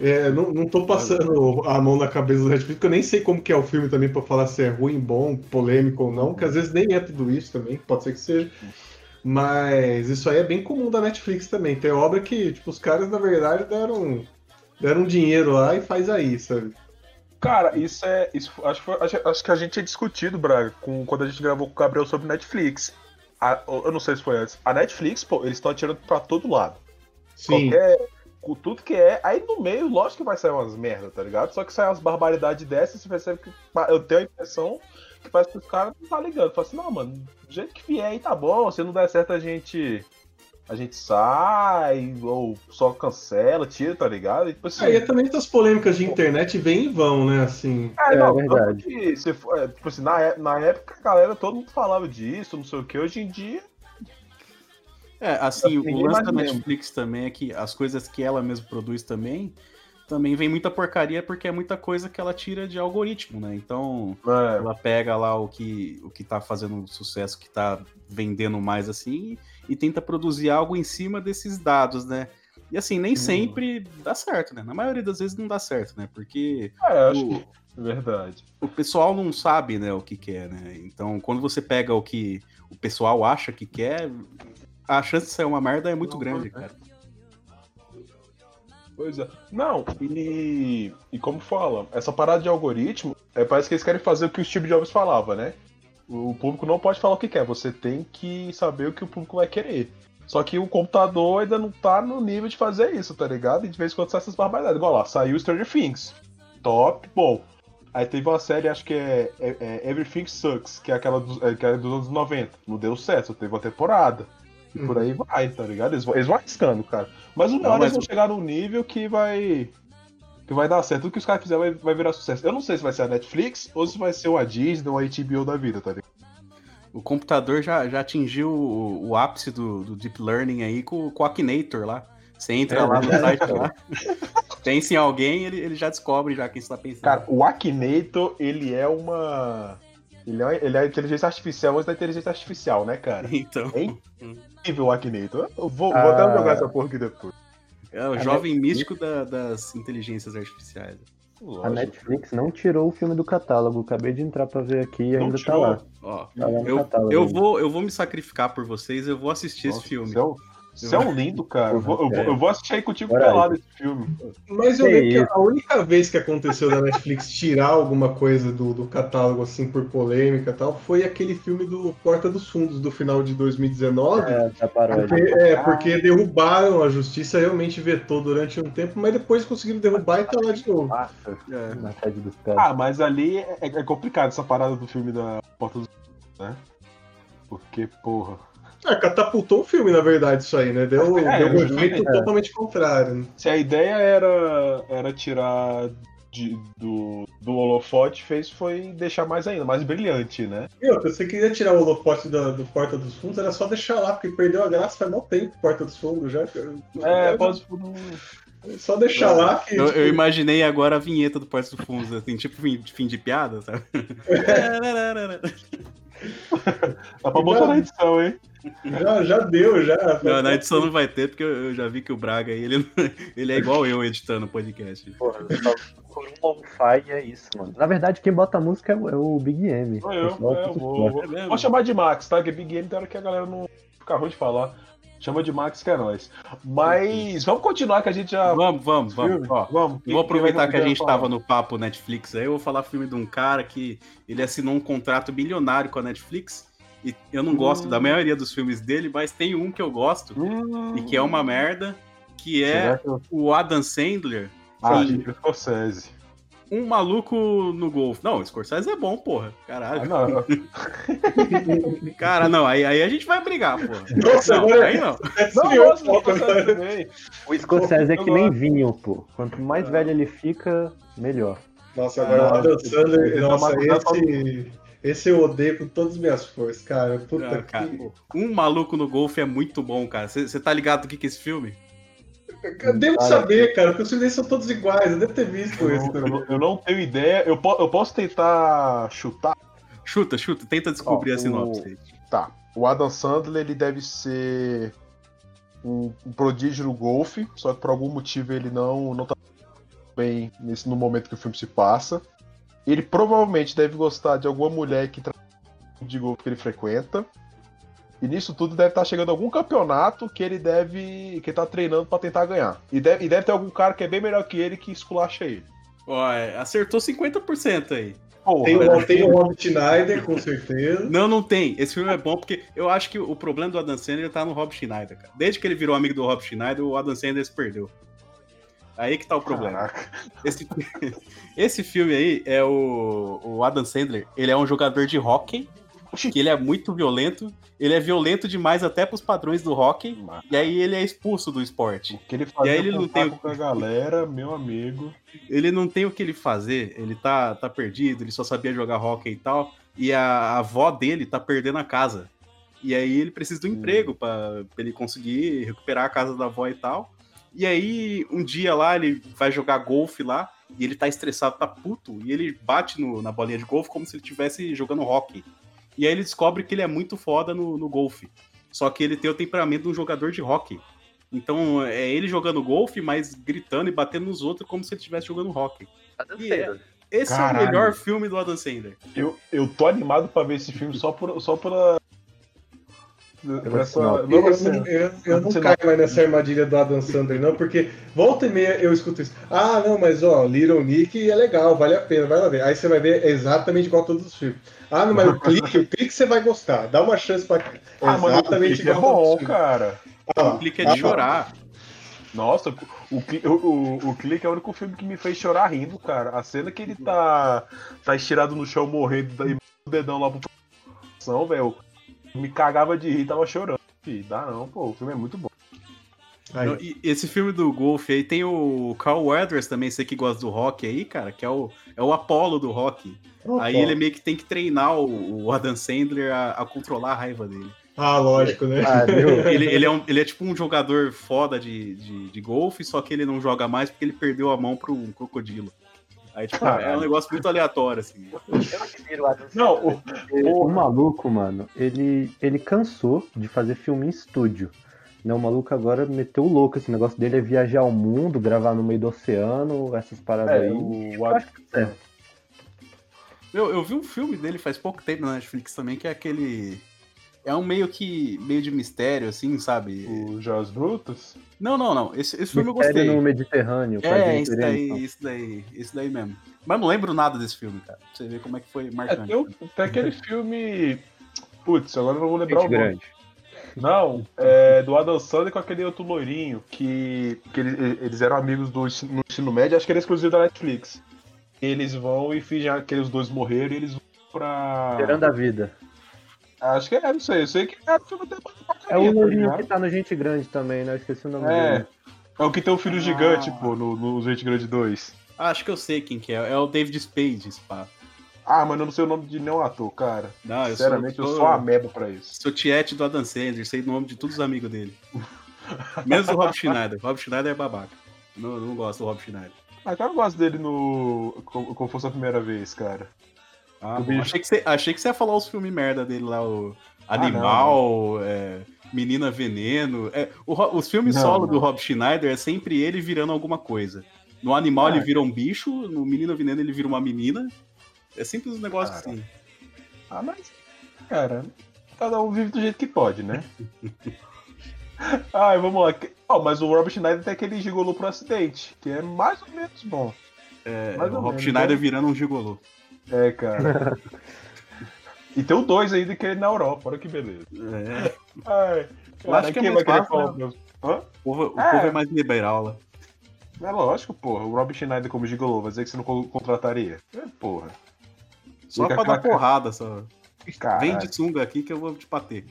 É, não, não tô passando a mão na cabeça do Netflix, porque eu nem sei como que é o filme também para falar se é ruim, bom, polêmico ou não, que às vezes nem é tudo isso também, pode ser que seja. Mas isso aí é bem comum da Netflix também. Tem obra que, tipo, os caras, na verdade, deram, deram dinheiro lá e faz aí, sabe? Cara, isso é. Isso, acho, acho, que a gente tinha discutido, Braga, com, quando a gente gravou com o Gabriel sobre Netflix. A, eu não sei se foi antes. A Netflix, pô, eles estão atirando pra todo lado. Sim. Qualquer. Com tudo que é. Aí no meio, lógico que vai sair umas merda, tá ligado? Só que sai umas barbaridades dessas, você percebe que. Eu tenho a impressão parece que os caras não tá ligando. Fala assim, não, mano, do jeito que vier aí tá bom, se não der certo a gente. A gente sai, ou só cancela, tira, tá ligado? E, tipo assim, aí é, também as polêmicas de internet vêm e vão, né? Assim. É, não, é verdade. Que, se for, é, tipo assim, na, é, na época a galera, todo mundo falava disso, não sei o que, hoje em dia. É, assim, o lance da Netflix também é que as coisas que ela mesma produz também também vem muita porcaria porque é muita coisa que ela tira de algoritmo, né? Então, é. ela pega lá o que, o que tá fazendo sucesso, que tá vendendo mais assim, e tenta produzir algo em cima desses dados, né? E assim, nem hum. sempre dá certo, né? Na maioria das vezes não dá certo, né? Porque. É, acho o, que é verdade. O pessoal não sabe, né, o que quer, né? Então, quando você pega o que o pessoal acha que quer, a chance de sair uma merda é muito não, grande, cara. Pois é. Não, e, e como fala, essa parada de algoritmo, é, parece que eles querem fazer o que o Steve Jobs falava, né? O público não pode falar o que quer, você tem que saber o que o público vai querer. Só que o computador ainda não tá no nível de fazer isso, tá ligado? E de vez em quando sai essas barbaridades. Igual lá, saiu Stranger Things. Top, bom. Aí teve uma série, acho que é, é, é Everything Sucks, que é aquela dos, é, que é dos anos 90. Não deu certo, teve uma temporada. E por aí vai, tá ligado? Eles, eles vão arriscando, cara. Mas uma hora mas... eles vão chegar num nível que vai. que vai dar certo. Tudo que os caras fizerem vai, vai virar sucesso. Eu não sei se vai ser a Netflix ou se vai ser o Disney ou a HBO da vida, tá ligado? O computador já, já atingiu o, o ápice do, do, Deep Learning aí com, com o Akinator lá. Você entra é, lá no site lá, *laughs* pensa em alguém, ele, ele já descobre já quem você tá pensando. Cara, o Akinator, ele é uma. Ele é, ele é a inteligência artificial antes da inteligência artificial, né, cara? Então. É incrível o Akinator. Eu vou, ah. vou até jogar essa porra aqui depois. É o jovem místico da, das inteligências artificiais. Lógico. A Netflix não tirou o filme do catálogo. Acabei de entrar pra ver aqui e ainda tá tirou. tá lá. Ó, tá lá eu, eu, vou, eu vou me sacrificar por vocês, eu vou assistir Nossa, esse filme. Céu. Você é um lindo, cara. Eu vou, eu, vou, eu vou assistir aí contigo pelado esse filme. Mas eu lembro que a única vez que aconteceu da Netflix *laughs* tirar alguma coisa do, do catálogo, assim, por polêmica e tal, foi aquele filme do Porta dos Fundos, do final de 2019. É, tá porque, é, porque derrubaram, a justiça realmente vetou durante um tempo, mas depois conseguiram derrubar e tá lá de novo. Nossa, é. na sede dos Ah, mas ali é, é complicado essa parada do filme da Porta dos Fundos, né? Porque, porra. É, catapultou o filme, na verdade, isso aí, né? Deu, é, deu um efeito é. totalmente contrário. Né? Se a ideia era, era tirar de, do, do holofote, fez foi deixar mais ainda, mais brilhante, né? E outra, você queria tirar o holofote do, do Porta dos Fundos, era só deixar lá, porque perdeu a graça faz mal tempo, Porta dos Fundos já. É, pode. Só deixar é. lá que. Eu, tipo... eu, imaginei agora a vinheta do Porta dos Fundos, assim, tipo fim, fim de piada, sabe? *laughs* Dá pra botar na edição, hein? Já, já deu, já. Não, na edição não vai ter, porque eu já vi que o Braga aí, ele, *laughs* ele é igual eu editando o podcast. Porra, por um lo-fi é isso, mano. Na verdade, quem bota a música é o, é Big M. eu, é, eu vou, vou, é vou, chamar de Max, tá? Que Big M tem hora que a galera não fica ruim de falar. Chama de Max que é nós. Mas vamos continuar que a gente já. Vamos, vamos, vamos. Ó, vamos. Vou aproveitar que a gente estava no papo Netflix aí, eu vou falar filme de um cara que ele assinou um contrato bilionário com a Netflix. E eu não gosto hum. da maioria dos filmes dele, mas tem um que eu gosto hum. e que é uma merda, que é o Adam Sandler. Ah, e... Scorsese um maluco no golfe. Não, Scorsese é bom, porra. Caralho. Ah, não. *laughs* Cara, não, aí, aí a gente vai brigar, porra. Nossa, não, agora... aí não. não, O Scorsese é que nem vinho, pô. Quanto mais velho ele fica, melhor. Nossa, agora ah, o Adam Sandler, nossa, esse, esse eu odeio com todas as minhas forças, cara. Puta ah, cara, que... Um maluco no golfe é muito bom, cara. Você tá ligado do que, que é esse filme? Eu devo saber, cara, porque os filmes são todos iguais, eu devo ter visto eu isso. Eu, eu, não tenho ideia, eu, po eu posso tentar chutar? Chuta, chuta, tenta descobrir Ó, a sinopse. O... Tá, o Adam Sandler, ele deve ser um, um, prodígio no golfe, só que por algum motivo ele não, não tá bem nesse, no momento que o filme se passa. Ele provavelmente deve gostar de alguma mulher que de golfe que ele frequenta. E nisso tudo deve estar tá chegando algum campeonato que ele deve. que tá treinando para tentar ganhar. E deve, e deve ter algum cara que é bem melhor que ele que esculacha ele. Ó, é, acertou 50% aí. Porra, tem, o, tem o Rob Schneider, com certeza. Não, não tem. Esse filme é bom porque eu acho que o problema do Adam Sandler tá no Rob Schneider, cara. Desde que ele virou amigo do Rob Schneider, o Adam Sandler se perdeu. Aí que tá o problema. Esse, *laughs* esse filme aí é o, o Adam Sandler. Ele é um jogador de hockey que ele é muito violento. Ele é violento demais até pros padrões do. Mano. E aí ele é expulso do esporte. O que ele faz e aí ele não tem com a galera, meu amigo. Ele não tem o que ele fazer. Ele tá, tá perdido, ele só sabia jogar hockey e tal. E a, a avó dele tá perdendo a casa. E aí ele precisa do hum. emprego para ele conseguir recuperar a casa da avó e tal. E aí, um dia lá, ele vai jogar golfe lá, e ele tá estressado, tá puto, e ele bate no, na bolinha de golfe como se ele estivesse jogando hockey. E aí ele descobre que ele é muito foda no, no golfe. Só que ele tem o temperamento de um jogador de hockey. Então é ele jogando golfe, mas gritando e batendo nos outros como se ele estivesse jogando hockey. É, esse Caralho. é o melhor filme do Adam Sandler. Eu, eu tô animado pra ver esse filme só, por, só pela, essa, não, não, eu, eu, eu não caio mais nessa armadilha do Adam Sandler, não, porque volta e meia eu escuto isso. Ah, não, mas ó, Little Nick é legal, vale a pena, vai lá ver. Aí você vai ver exatamente igual a todos os filmes. Ah, não, mas o clique, o *laughs* clique você vai gostar. Dá uma chance pra. Ah, exatamente igual é bom, cara. Ah, o clique é de ah, chorar. Nossa, o, o, o, o Clique é o único filme que me fez chorar rindo, cara. A cena que ele tá, tá estirado no chão morrendo, daí o dedão lá pro velho me cagava de rir, tava chorando. Filho, dá não, pô, o filme é muito bom. Não, esse filme do Golf aí tem o Carl Weathers também, você que gosta do rock aí, cara, que é o, é o Apollo do rock. Oh, aí pô. ele meio que tem que treinar o, o Adam Sandler a, a, controlar a raiva dele. Ah, lógico, né? Ah, *laughs* ele, ele, é um, ele é tipo um jogador foda de, de, de golfe, só que ele não joga mais porque ele perdeu a mão pro um crocodilo. Aí, tipo, é um negócio muito aleatório, assim. Não, o, o, o, maluco, mano, ele, ele cansou de fazer filme em estúdio. Né, o maluco agora meteu o louco. Esse negócio dele é viajar ao mundo, gravar no meio do oceano, essas paradas é, aí. O... Eu acho que é. Eu, eu vi um filme dele faz pouco tempo na Netflix também, que é aquele é um meio que meio de mistério, assim, sabe? O Joias Brutas? Não, não, não. Esse, esse filme eu gostei. no Mediterrâneo. É, isso daí, então. isso daí, isso daí mesmo. Mas não lembro nada desse filme, cara. Pra você ver como é que foi marcante. É, tem aquele *laughs* filme. Putz, agora não vou lembrar Gente o nome. Grande. Não, é do Adam Sandler com aquele outro loirinho que, que eles, eles eram amigos do no ensino médio, acho que era exclusivo da Netflix. Eles vão e fingem que os dois morreram e eles vão pra. Esperando a vida. Acho que é, não sei. Eu sei que é o filme da É o Lourinho tá que tá no Gente Grande também, né? Eu esqueci o nome é. dele. É o que tem o filho ah. gigante, pô, no, no Gente Grande 2. Ah, acho que eu sei quem que é. É o David Spade, pá. Ah, mas eu não sei o nome de nenhum ator, cara. Não, eu Sinceramente, sou, eu sou ameba pra isso. Sou tiete do Adam Sandler, sei o nome de todos os amigos dele. Menos do Rob Schneider. Rob Schneider é babaca. Não, não gosto do Rob Schneider. Mas eu gosto dele no. Como, como fosse a primeira vez, cara. Ah, achei, que você, achei que você ia falar os filmes merda dele lá, o Animal, ah, é, Menina Veneno. É, o, os filmes não, solo não. do Rob Schneider é sempre ele virando alguma coisa. No Animal ah, ele vira um bicho, no Menina Veneno ele vira uma menina. É sempre uns negócios cara. assim. Ah, mas, cara, cada um vive do jeito que pode, né? *laughs* Ai, vamos lá. Oh, mas o Rob Schneider tem aquele gigolô pro acidente, que é mais ou menos bom. É, mais o Rob Schneider né? virando um gigolô. É, cara. *laughs* e tem o 2 ainda que é na Europa, olha que beleza. É. Ai, cara, acho que é vai querer falar né? Hã? O, povo, o é. povo é mais liberal lá. É lógico, porra. O Rob Schneider como gigolô, vai dizer que você não contrataria. É, porra. Só Fica pra dar porrada, só. Vem de sunga aqui que eu vou te bater.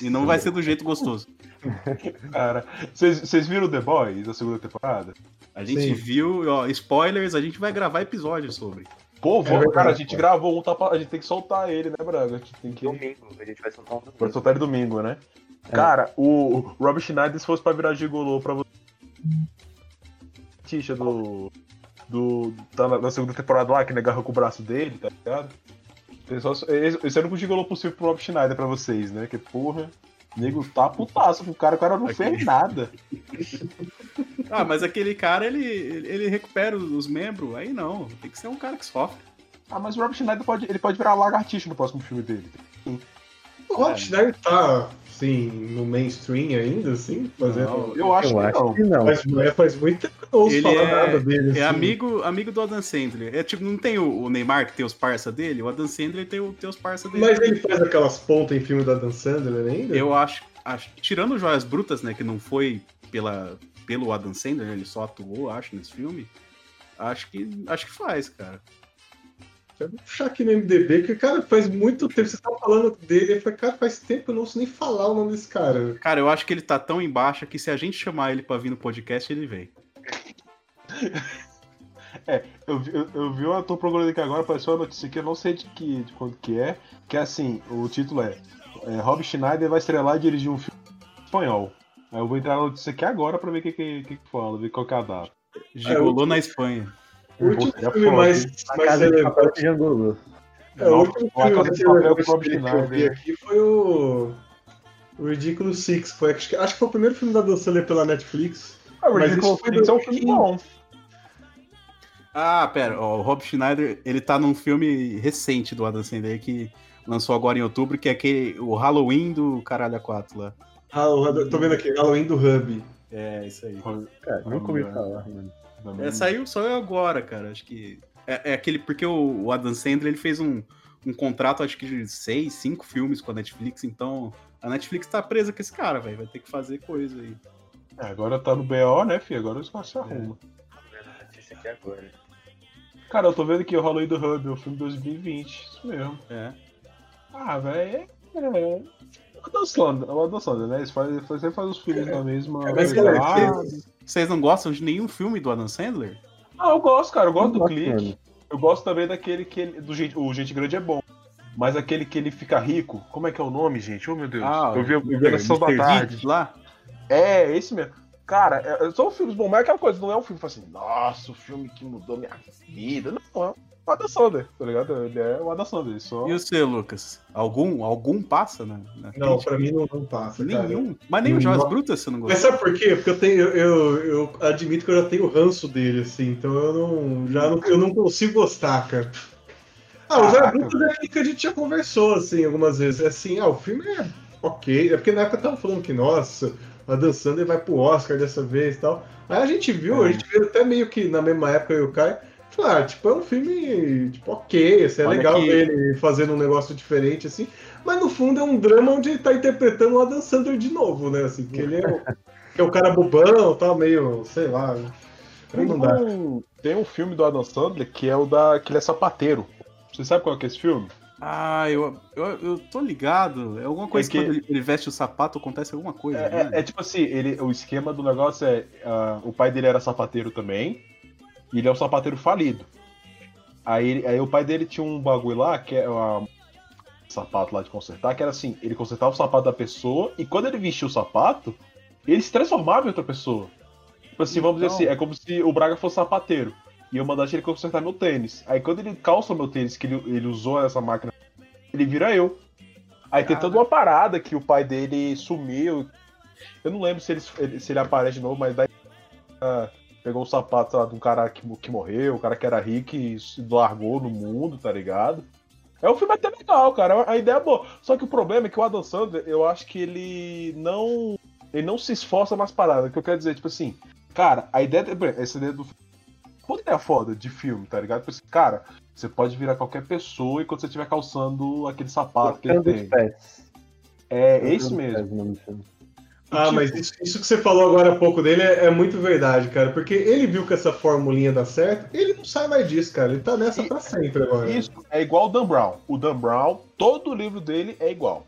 e não vai ser do jeito gostoso. *laughs* Cara, vocês viram The Boys, a segunda temporada? A gente Sim. viu, ó, spoilers, a gente vai gravar episódio sobre. Pô, vamos, é cara, a gente gravou um, tá, a gente tem que soltar ele, né, Braga? A gente tem que. Domingo, a gente vai soltar um domingo. Vai soltar ele domingo, né? É. Cara, o, Rob Schneider, se fosse pra virar gigolô pra você. Tixa do. Do. Tá na, na, segunda temporada lá, que ele agarrou com o braço dele, tá ligado? Esse, era o gigolô possível pro Rob Schneider pra vocês, né? Que porra. O nego tá putaço com o cara, o cara não fez nada. *laughs* *laughs* ah, mas aquele cara, ele, ele recupera os membros, aí não. Tem que ser um cara que sofre. Ah, mas o Rob Schneider pode, ele pode virar lagartixa no próximo filme dele. O Rob é. Schneider tá, assim, no mainstream ainda, assim? Fazendo... Não, eu acho, eu que, acho não. que não. Mas não é, faz muito tempo que eu ouço falar é, nada dele. É assim. É amigo, amigo do Adam Sandler. É tipo, não tem o, o Neymar que tem os parça dele? O Adam Sandler tem, o, tem os parça dele. Mas ele faz aquelas pontas em filme do Adam Sandler ainda? Eu acho, acho tirando Joias Brutas, né, que não foi pela, pelo Adam Sandler, ele só atuou, acho, nesse filme. Acho que, acho que faz, cara. Quero puxar aqui no MDB, que, cara, faz muito tempo você tá falando dele. Eu falei, cara, faz tempo que eu não ouço nem falar o nome desse cara. Cara, eu acho que ele tá tão embaixo que se a gente chamar ele pra vir no podcast, ele vem. É, eu, eu, eu vi, eu tô procurando aqui agora, apareceu uma notícia que eu não sei de que de quando que é, que é assim, o título é, é Rob Schneider vai estrelar e dirigir um filme espanhol. Eu vou entrar na notícia aqui agora pra ver o que, que, que, fala, ver qual que é a data. Gigolô é, na Espanha. O último filme mais, mais relevante. Gigolô. É, o último filme que eu aqui foi o... o Ridiculous Six. Foi, acho, que, acho que foi o primeiro filme da Dan Sandler pela Netflix. Ah, o Ridiculous Six é um filme bom. Ah, pera, o Rob Schneider, ele tá num filme recente do Adam Sandler que lançou agora em outubro, que é aquele, o Halloween do Caralho A4 lá. Ah, tô vendo aqui, Halloween do Hub. É, isso aí. Cara, nunca ouvi falar, mano. É, saiu só agora, cara. Acho que. É, é aquele. Porque o, o, Adam Sandler ele fez um, um contrato, acho que de seis, cinco filmes com a Netflix, então a Netflix tá presa com esse cara, velho. Vai ter que fazer coisa aí. É, agora tá no BO, né, filho? Agora os caras se arrumam. É. Esse aqui é agora. Cara, eu tô vendo aqui o Halloween do Hub, o filme 2020. Isso mesmo. É. Ah, velho. É. é. O Adam Sandler, o Adam Sandler, né? Eles faz, sempre faz os filmes é. na mesma. É, mas, vocês não gostam de nenhum filme do Adam Sandler? Ah, eu gosto, cara. Eu gosto eu do clique. Eu gosto também daquele que ele. Do gente, o Gente Grande é bom. Mas aquele que ele fica rico. Como é que é o nome, gente? Oh, meu Deus. Ah, eu vi, eu vi a sessão da tarde. lá? É, esse mesmo. Cara, é, são filmes bons, mas é aquela coisa, não é um filme assim, nossa, o filme que mudou minha vida. Não, é o Adam Sandler, tá ligado? Ele é o Adam Sandler. Só... E o seu, Lucas? Algum, algum passa, né? não, pra mim não, não passa. Nenhum. Cara. Mas nem o Joias Brutas você não gosta. Mas sabe por quê? Porque eu tenho. Eu, eu, admito que eu já tenho ranço dele, assim, então eu não. Já não, eu não consigo gostar, cara. Ah, o Joias Brutas é aquele que a gente já conversou, assim, algumas vezes. É assim, ah, o filme é ok. É porque na época eu tava falando que, nossa, a Dan Sandler vai pro Oscar dessa vez e tal. Aí a gente viu, é. a gente viu até meio que na mesma época eu e o Caio. Claro, tipo, é um filme, tipo, ok, assim, é Olha legal que... ver ele fazendo um negócio diferente, assim, mas no fundo é um drama onde ele tá interpretando o Adam Sandler de novo, né, assim, que ele é o, *laughs* que é o cara bobão, tá meio, sei lá, tem um, tem um filme do Adam Sandler que é o da, que ele é sapateiro. Você sabe qual é, é esse filme? Ah, eu, eu, eu tô ligado. É alguma coisa é que, quando ele veste o sapato acontece alguma coisa. É, né? é, é tipo assim, ele, o esquema do negócio é. Uh, o pai dele era sapateiro também. E ele é um sapateiro falido. Aí, aí o pai dele tinha um bagulho lá, que é um sapato lá de consertar, que era assim, ele consertava o sapato da pessoa, e quando ele vestia o sapato, ele se transformava em outra pessoa. Tipo assim, vamos então... dizer assim, é como se o Braga fosse sapateiro. E eu mandasse ele consertar meu tênis. Aí quando ele calça meu tênis, que ele, ele usou essa máquina, ele vira eu. Aí tem toda uma parada que o pai dele sumiu. Eu não lembro se ele, se ele aparece de novo, mas daí. Uh, pegou o sapato lá, de um cara que, que morreu, o cara que era rico e se largou no mundo, tá ligado? É um filme até legal, cara. A ideia é boa. Só que o problema é que o Adam Sandler, eu acho que ele não. Ele não se esforça nas paradas. O que eu quero dizer, tipo assim, cara, a ideia. Essa ideia do Puta ideia foda de filme, tá ligado? Tipo assim, cara, você pode virar qualquer pessoa enquanto você estiver calçando aquele sapato que ele tem. É, esse mesmo. Ah, tipo... mas isso, isso, que você falou agora há pouco dele é, é, muito verdade, cara. Porque ele viu que essa formulinha dá certo, ele não sai mais disso, cara. Ele tá nessa e, pra sempre agora. Isso, é igual o Dan Brown. O Dan Brown, todo o livro dele é igual.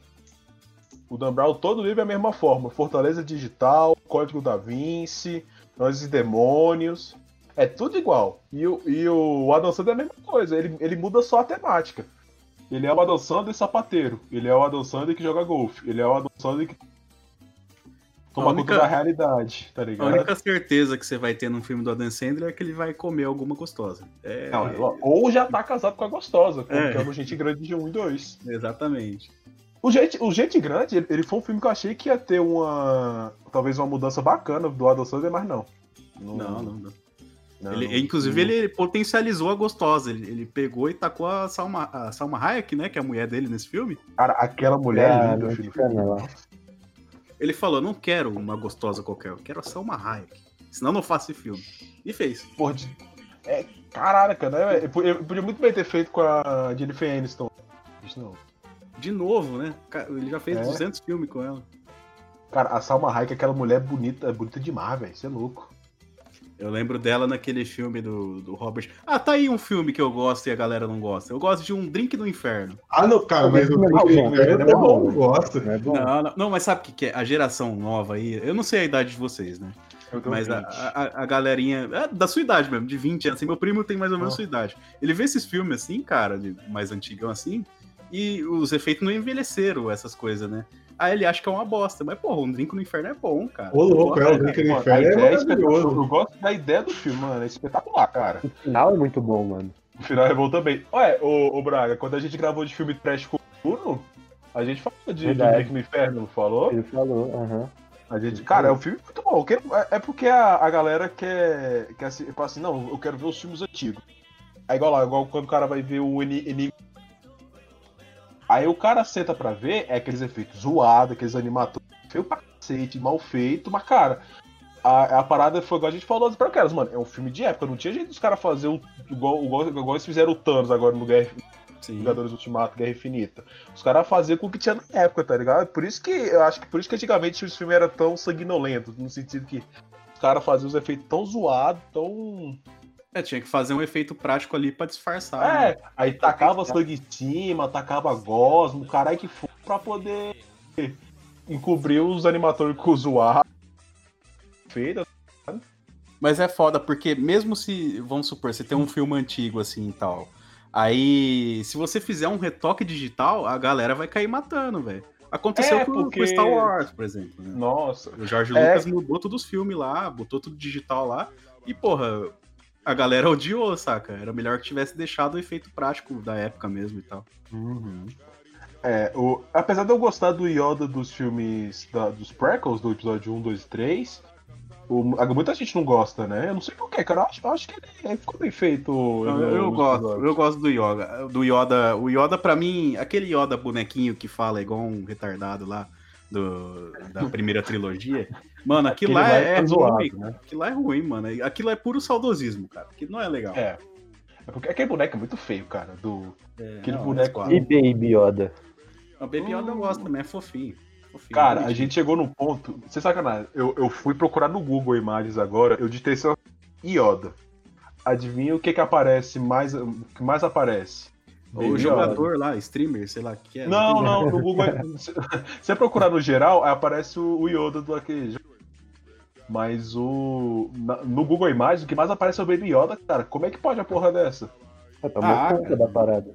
O Dan Brown, todo o livro é a mesma forma. Fortaleza Digital, Código da Vinci, Nós e Demônios. É tudo igual. E o, e o Adam Sandler é a mesma coisa. Ele, ele muda só a temática. Ele é o Adam Sandler sapateiro. Ele é o Adam Sandler que joga golfe. Ele é o Adam Sandler que Toma única, conta da realidade, tá ligado? A única certeza que você vai ter num filme do Adam Sandler é que ele vai comer alguma gostosa. É... Não, ou já tá casado com a gostosa, como é. é o Gente Grande de 1 e 2. Exatamente. O Gente, o Gente Grande, ele foi um filme que eu achei que ia ter uma. Talvez uma mudança bacana do Adam Sandler, mas não. Não, não. não, não. não ele, inclusive, não. ele potencializou a gostosa. Ele, ele, pegou e tacou a Salma, a Salma Hayek, né? Que é a mulher dele nesse filme. Cara, aquela mulher é, linda, filho. Ele falou: não quero uma gostosa qualquer, eu quero só uma Hayek. Senão não faço esse filme. E fez. Porra, é, caraca, né? Eu podia muito bem ter feito com a Jennifer Aniston. Não. De novo, né? Ele já fez é. 200 filmes com ela. Cara, a Salma Hayek, aquela mulher bonita, bonita demais, velho. Você é louco. Eu lembro dela naquele filme do, do Robert. Ah, tá aí um filme que eu gosto e a galera não gosta. Eu gosto de Um Drink no Inferno. Ah, não, cara, mas o Drink no Inferno é bom, eu gosto. É bom. Não, não, não, mas sabe o que, que é? A geração nova aí, eu não sei a idade de vocês, né? Mas a, a, a, galerinha. É da sua idade mesmo, de 20 anos. Assim, meu primo tem mais ou menos oh. sua idade. Ele vê esses filmes assim, cara, de mais antigão assim, e os efeitos não envelheceram, essas coisas, né? Aí ele acha que é uma bosta. Mas, porra, um Drink no Inferno é bom, cara. Ô, louco, é, o Drink no Inferno é, é maravilhoso. Eu gosto da ideia do filme, mano. É espetacular, cara. O final é muito bom, mano. O final é bom também. Ué, ô, ô Braga, quando a gente gravou de filme trash com o Bruno, a gente falou de, de Drink no Inferno, falou? Ele falou, aham. Uhum. A gente, cara, é um filme muito bom. É, é porque a, a galera quer, quer assim, assim, não, eu quero ver os filmes antigos. É igual lá, igual quando o cara vai ver o Enigma. Aí o cara senta pra ver, é aqueles efeitos zoados, aqueles animatores feio pra cacete, mal feito, mas cara, a, a parada foi igual a gente falou para aquelas, mano, é um filme de época, não tinha jeito dos caras fazer o, igual, igual, igual eles fizeram o Thanos agora no Guerra, Sim. Vingadores Ultimato, Guerra Infinita. Os caras faziam com o que tinha na época, tá ligado? Por isso que eu acho que por isso que antigamente os filmes eram tão sanguinolentos, no sentido que os caras faziam os efeitos tão zoados, tão. É, tinha que fazer um efeito prático ali pra disfarçar. É, né? aí tacava sangue em cima, tacava gosmo, caralho que foi pra poder encobrir os animatóricos zoados. Feira. Mas é foda, porque mesmo se, vamos supor, você tem um filme antigo assim e tal, Aí, se você fizer um retoque digital, a galera vai cair matando, velho. Aconteceu é, com, porque... com Star Wars, por exemplo. Né? Nossa. O George é... Lucas mudou todos os filmes lá, botou tudo digital lá. E, porra, a galera odiou, saca? Era melhor que tivesse deixado o efeito prático da época mesmo e tal. Uhum. É, o... apesar de eu gostar do Yoda dos filmes da, dos prequels, do episódio 1, 2 e 3, o, muita gente não gosta, né? Eu não sei porquê, cara. Eu acho, eu acho que ele ficou bem feito. Eu, no, eu gosto, eu gosto do Yoga. Do Yoda. O Yoda, pra mim, aquele Yoda bonequinho que fala igual um retardado lá do, da primeira trilogia. Mano, aquilo lá é, é zoado, ruim. Né? Aquilo lá é ruim, mano. Aquilo é puro saudosismo, cara. Aquilo não é legal. É. É porque aquele boneco é muito feio, cara. Do... É, aquele não, boneco. E Baby Yoda. O Baby Yoda eu gosto também, é fofinho. Cara, a gente chegou num ponto. Você sacanagem, eu, eu fui procurar no Google imagens agora, eu digitei só Ioda. Adivinha o que que aparece mais. O que mais aparece? O jogador lá, streamer, sei lá, que é. Não, não, no Google. *laughs* Se você procurar no geral, aparece o Yoda do aquele Mas o. No Google Imagens, o que mais aparece é o Baby Yoda, cara. Como é que pode a porra dessa? É, tá ah, da parada.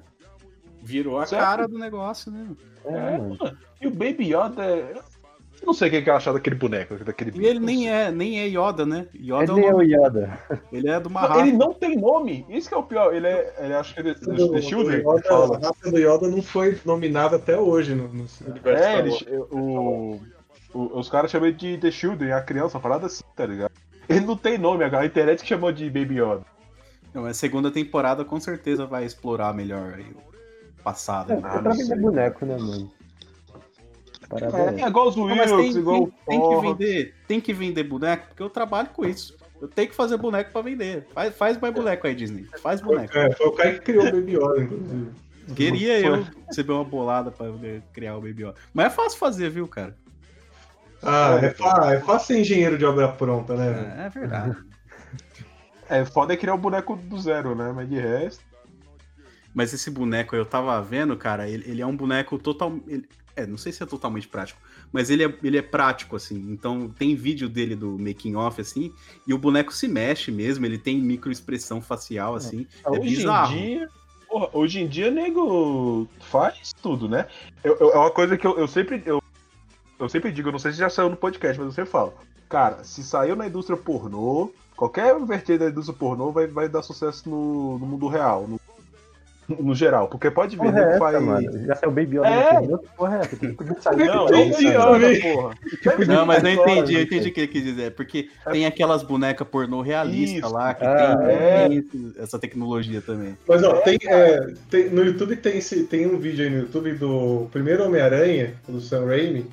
Virou a certo? cara do negócio, né? É, é mano. E o Baby Yoda é. Eu não sei o que é achar daquele boneco. Daquele e ele nem é, nem é Yoda, né? Yoda ele é o Yoda. Ele é do Mahá. Ele não tem nome. Isso que é o pior. Ele é. Ele acho que ele é do, The Children. Yoda, a raça do Yoda não foi nominada até hoje no, no universo. É, eles, o, o, os caras chamam de The Children, a criança, a parada assim, tá ligado? Ele não tem nome, a internet que chamou de Baby Yoda. Não, a segunda temporada com certeza vai explorar melhor aí o passado. É, né? é pra vender boneco, né, mano? Parabéns. É, é igual os Wills, tem, igual tem, tem, que vender, tem que vender boneco, porque eu trabalho com isso. Eu tenho que fazer boneco pra vender. Faz, faz mais boneco aí, Disney. Faz boneco. É, foi o cara que criou o Baby Yoda, inclusive. Queria eu receber uma bolada pra criar o Baby Yoda. Mas é fácil fazer, viu, cara? Ah, é, fácil, é fácil ser engenheiro de obra pronta, né? É, é verdade. *laughs* é foda é criar o boneco do zero, né? Mas de resto. Mas esse boneco eu tava vendo, cara, ele, ele é um boneco total. Ele, é, não sei se é totalmente prático, mas ele é, ele é prático, assim. Então tem vídeo dele do making off, assim, e o boneco se mexe mesmo, ele tem microexpressão facial, assim. É, é hoje bizarro. Em dia, porra, hoje em dia, nego faz tudo, né? Eu, eu, é uma coisa que eu, eu sempre. Eu, eu sempre digo, não sei se já saiu no podcast, mas eu sempre falo. Cara, se saiu na indústria pornô, qualquer vertente da indústria pornô vai, vai dar sucesso no, no mundo real, no no geral, porque pode ver, né? Essa, faz... mano. Já saiu Baby Yoda é. no porra é? Não, Baby Yoda, porra. Tipo não, mas eu entendi, eu entendi o que ele quis dizer. Porque é. tem aquelas bonecas pornô realistas lá, que ah, tem, é. tem, essa tecnologia também. Mas ó, tem, é, tem, no YouTube tem, esse, tem um vídeo aí no YouTube do primeiro Homem-Aranha, do Sam Raimi,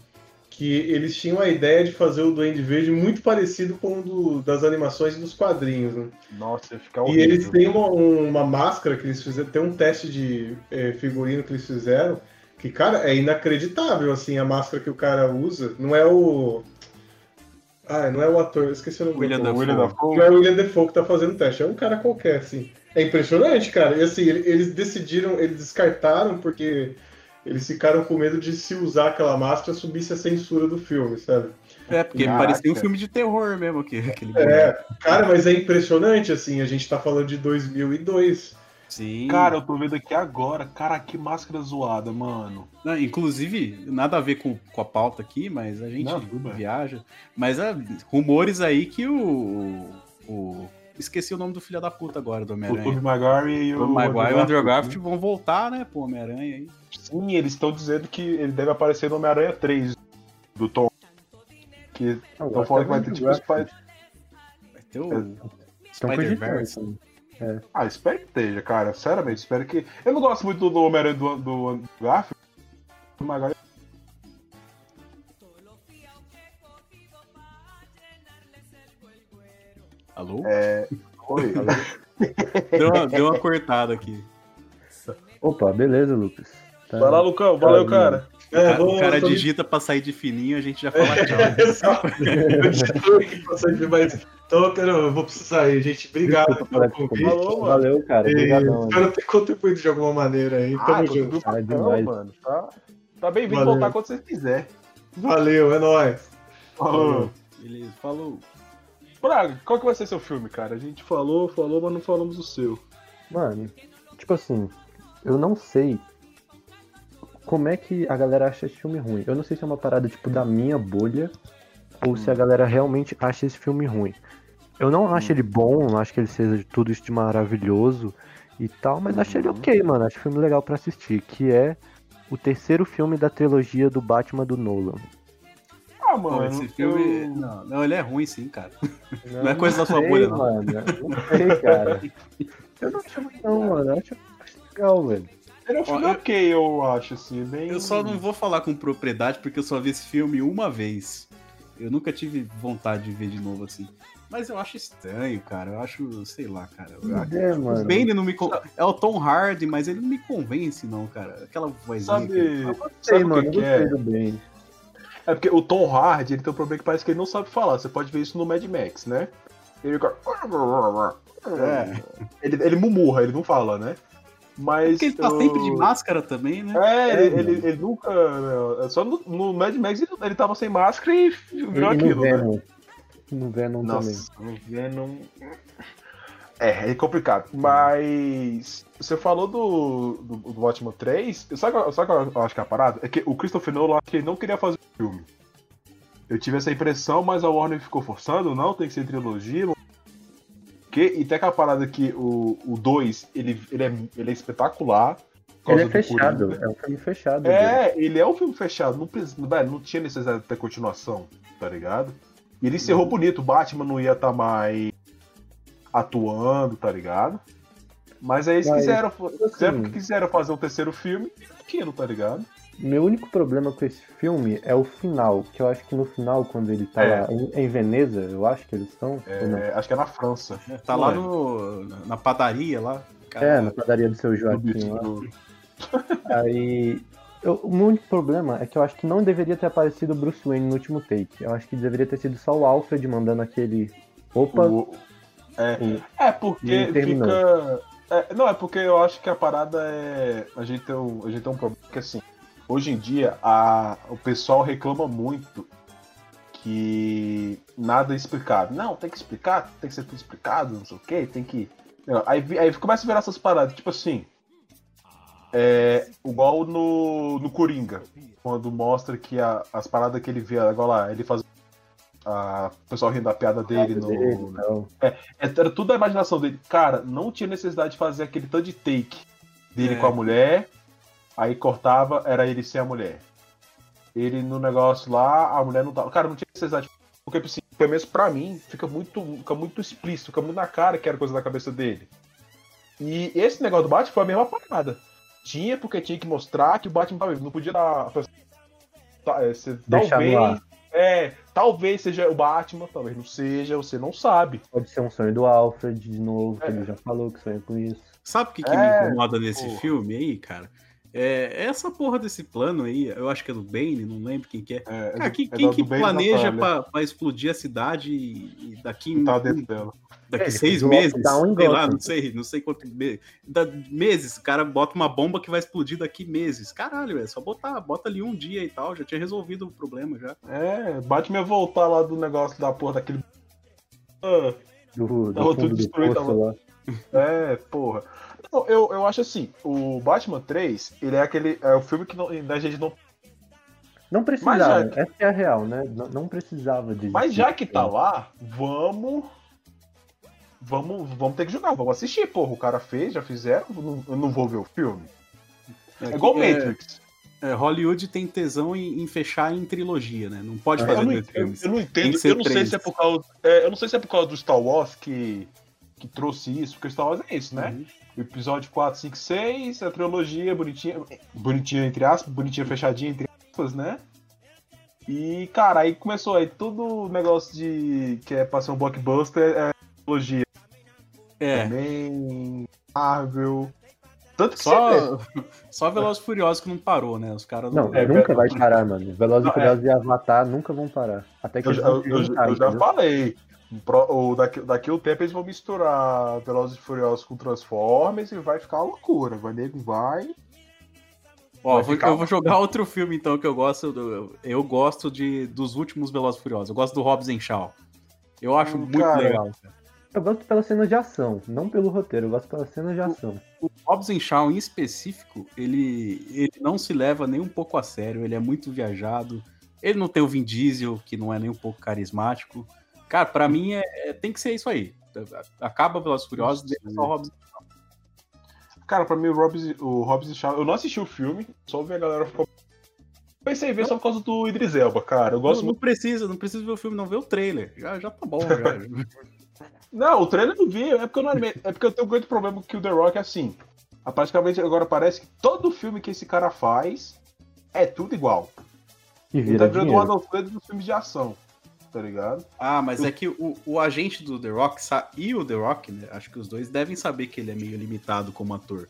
que eles tinham a ideia de fazer o Duende Verde muito parecido com o do, das animações e dos quadrinhos. Né? Nossa, fica horrível. E eles têm uma, uma, máscara que eles fizeram, tem um teste de é, figurino que eles fizeram, que, cara, é inacreditável, assim, a máscara que o cara usa. Não é o... Ah, não é o ator, esqueci o nome William do William Dafoe. Não é o William Defoe que tá fazendo o teste, é um cara qualquer, assim. É impressionante, cara. E assim, eles decidiram, eles descartaram porque eles ficaram com medo de se usar aquela máscara subisse a censura do filme, sabe? É, porque Caraca. parecia um filme de terror mesmo. Que, aquele é, cara, mas é impressionante, assim, a gente tá falando de 2002. Sim. Cara, eu tô vendo aqui agora. Cara, que máscara zoada, mano. Não, inclusive, nada a ver com, com a pauta aqui, mas a gente Não, viaja. Mas há rumores aí que o, o. Esqueci o nome do filho da puta agora do Homem-Aranha. O Tobey Maguire e o, o Maguire e o Andrew Garfield vão voltar, né, pro Homem-Aranha aí. Sim, eles estão dizendo que ele deve aparecer no Homem-Aranha 3 do Tom. Que estão falando que vai ter tipo Spider. Vai ter o é. Spider-Verse. É. Ah, espero que esteja, cara. Sinceramente, espero que. Eu não gosto muito do Homem-Aranha do, do, do Garfield. Mas... Alô? É. Oi, alô? *laughs* deu, uma, deu uma cortada aqui. Opa, beleza, Lucas. Tá... Vai lá, Lucão. Valeu, cara. É, o cara, o cara digita pra sair de fininho, a gente já fala tchau. É, *laughs* exato. Eu digito aqui pra sair de mais. Então, eu vou precisar ir, gente. Obrigado pelo convite. Falou, Valeu, cara. Obrigadão, espero ter contribuído de alguma maneira aí. Ah, Tamo junto. Ah, demais. mano. Tá, tá bem-vindo voltar quando você quiser. Valeu, é nóis. Falou. Beleza, falou. Braga, qual que vai ser seu filme, cara? A gente falou, falou, mas não falamos o seu. Mano, tipo assim, eu não sei como é que a galera acha esse filme ruim. Eu não sei se é uma parada tipo da minha bolha ou hum. se a hum. galera realmente acha esse filme ruim. Eu não acho hum. ele bom, não acho que ele seja tudo isso de maravilhoso e tal, mas acho ele uhum. ok, mano. Acho filme legal para assistir, que é o terceiro filme da trilogia do Batman do Nolan. Ah, mano, esse filme. Eu... Não, não, ele é ruim sim, cara. Não, não é coisa da sua bolha, não. Mano, não sei, cara. Eu não acho ruim, não, mano. Eu acho legal, velho. Ele é um filme ok, eu acho, assim, bem... Eu só não vou falar com propriedade porque eu só vi esse filme uma vez. Eu nunca tive vontade de ver de novo, assim. Mas eu acho estranho, cara. Eu acho, sei lá, cara. Eu, é, mano. O Bane não me con... É o Tom Hardy, mas ele não me convence, não, cara. Aquela vozinha. Sabe, que... sabe mano, que, que é? É porque o Tom Hardy, ele tem um problema que parece que ele não sabe falar. Você pode ver isso no Mad Max, né? Ele fica... É. Ele, ele mumurra, ele não fala, né? Mas. Porque ele tá eu... sempre de máscara também, né? É, é ele, ele, ele, nunca. Né, só no, no, Mad Max ele, ele tava sem máscara e viu aquilo. No né? Venom. Né? No Venom Nossa, também. No Venom. É, é complicado. Mas. Você falou do, do, do Batman 3. Sabe, sabe o que eu acho que é a parada? É que o Christopher Nolan que ele não queria fazer o filme. Eu tive essa impressão, mas a Warner ficou forçando, não, tem que ser trilogia, quê. E tem aquela parada que o 2, ele, ele, é, ele é espetacular. Ele é fechado, é um filme fechado. É, dele. ele é um filme fechado. Não, não, não tinha necessidade de ter continuação, tá ligado? E ele encerrou uhum. bonito, o Batman não ia estar tá mais atuando, tá ligado? Mas aí eles Mas, quiseram, assim, quiseram, quiseram fazer o um terceiro filme, aquilo, tá ligado? Meu único problema com esse filme é o final, que eu acho que no final, quando ele tá é. lá em, em, Veneza, eu acho que eles estão. É, acho que é na França. É, tá lá no, na padaria lá. Cara, é, na padaria do seu Joaquim lá. Aí. Eu, o meu único problema é que eu acho que não deveria ter aparecido o Bruce Wayne no último take. Eu acho que deveria ter sido só o Alfred mandando aquele. Opa! O, é, é, porque fica. É, não, é porque eu acho que a parada é. A gente tem um, a gente tem um problema que assim hoje em dia a, o pessoal reclama muito que nada é explicado. Não, tem que explicar, tem que ser tudo explicado, não sei o que, tem que. Aí, aí começa a virar essas paradas, tipo assim. É, igual no, no Coringa, quando mostra que a, as paradas que ele vê, igual lá, ele faz. A, o pessoal rindo da piada dele no. Dele, é, é, era tudo a imaginação dele. Cara, não tinha necessidade de fazer aquele tanto de take dele é. com a mulher Aí cortava, era ele sem a mulher. Ele no negócio lá, a mulher não tava. Cara, não tinha necessidade. Porque, assim, pelo menos pra mim, fica muito, fica muito explícito, fica muito na cara que era coisa da cabeça dele. E esse negócio do Batman foi a mesma parada. Tinha porque tinha que mostrar que o Batman tava vivo. Não podia dar. Tá, é, talvez. É, talvez seja o Batman, talvez não seja, você não sabe. Pode ser um sonho do Alfred de novo, que é. ele já falou que sonha com isso. Sabe o que, que é, me incomoda nesse porra. filme aí, cara? É, essa porra desse plano aí, eu acho que é do Bane, não lembro quem que é. é, é Cara, quem, é quem que planeja pra, pra, explodir a cidade e, daqui tá dentro dela. Daqui é, seis meses, sei lá, não sei, não sei quanto da, meses, o cara bota uma bomba que vai explodir daqui meses. Caralho, é só botar, bota ali um dia e tal, já tinha resolvido o problema já. É, Batman ia voltar lá do negócio da porra daquele. Ah, do, do tudo destruído. Lá. *laughs* É, porra. Não, eu, eu acho assim, o Batman 3, ele é aquele. É o filme que não, a gente não. Não precisava, que... essa é a real, né? Não, não precisava disso. Mas já que tá lá, vamos. Vamos, vamos ter que jogar, vamos assistir, porra. O cara fez, já fizeram, eu não, eu não vou ver o filme. É, é igual é... Matrix. É, Hollywood tem tesão em, em, fechar em trilogia, né? Não pode fazer eu não, filmes. Eu, eu não entendo, eu não sei se é por causa. É, eu não sei se é por causa do Star Wars que, que trouxe isso, porque Star Wars é isso, né? Uhum. Episódio 4, 5, 6, a trilogia bonitinha. Bonitinha, entre aspas, bonitinha fechadinha, entre aspas, né? E, cara, aí começou aí todo negócio de. que é pra ser um blockbuster, é trilogia. É. Também. Marvel. Tanto que só, *laughs* só Velozes e Furiosos que não parou, né? Os caras não. não é, nunca vai parar, mano. Velozes e Furiosos é. e Avatar nunca vão parar. Até que eu, eu, eu, eu já falei. Pro, daqui, daqui o tempo eles vão misturar Velozes e Furiosos com Transformers e vai ficar uma loucura. Vai nego vai. Ó, vai eu vou jogar outro filme então que eu gosto. Do, eu gosto de dos últimos Velozes e Furiosos. Eu gosto do Hobbs and Shaw. Eu acho hum, muito cara, legal. Cara. Eu gosto pela cena de ação, não pelo roteiro, eu gosto pela cena de ação. O, o Hobbs Shaw, em específico, ele, ele não se leva nem um pouco a sério, ele é muito viajado. Ele não tem o Vin Diesel, que não é nem um pouco carismático. Cara, para mim é, é, tem que ser isso aí. Acaba Velozes Furiosos, deixa só o Hobbs. Cara, pra mim o Hobbs, o Hobbs Shaw, eu não assisti o filme, só vi a galera ficou Pensei em ver não. só por causa do Idris Elba, cara. Eu gosto não, muito... não precisa, não precisa ver o filme, não. Vê o trailer. Já, já tá bom, já. *laughs* Não, o trailer eu vi, é porque eu não animei. É porque eu tenho um grande problema com o The Rock é assim. Praticamente agora parece que todo filme que esse cara faz é tudo igual. E vira Ele tá virando o Arnold Schwarzenegger dos filmes de ação. Tá ligado? Ah, mas é que o, o agente do The Rock e o The Rock, né? Acho que os dois devem saber que ele é meio limitado como ator.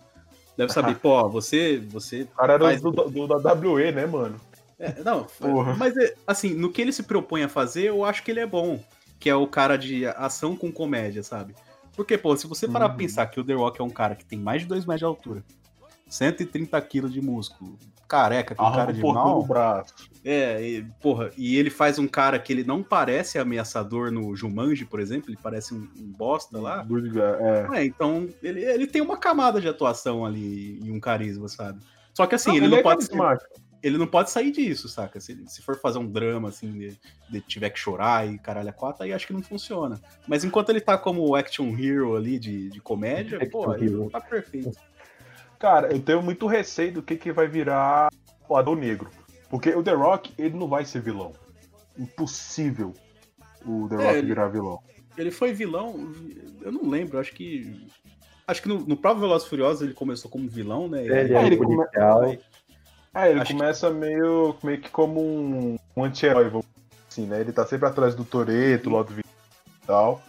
Deve saber, *laughs* pô, você. você o cara era faz... do, do, da WE, né, mano? É, não, Porra. mas é, assim, no que ele se propõe a fazer, eu acho que ele é bom que é o cara de ação com comédia, sabe? Porque, pô, se você parar uhum. pra pensar que o The Rock é um cara que tem mais de 2 metros de altura, 130 quilos de músculo, careca, com cara de mal. braço. É, e, porra, e ele faz um cara que ele não parece ameaçador no Jumanji, por exemplo, ele parece um, um bosta lá. É. é. então ele, ele tem uma camada de atuação ali e um carisma, sabe? Só que assim, não, ele, ele, não é pode ser ele não pode sair disso, saca? Se, se for fazer um drama, assim, de, de tiver que chorar e caralho a quatro, aí acho que não funciona. Mas enquanto ele tá como action hero ali de, de comédia, action pô, ele tá perfeito. Cara, eu tenho muito receio do que, que vai virar o Adão Negro. Porque o The Rock, ele não vai ser vilão. Impossível o The é, Rock ele, virar vilão. Ele foi vilão, eu não lembro, acho que. Acho que no, no próprio Velozes Furiosos ele começou como vilão, né? É, ele, é, ele, come... É, ele começa que... meio, meio que como um, um anti-herói, assim, né? Ele tá sempre atrás do Toreto, lá do e tal.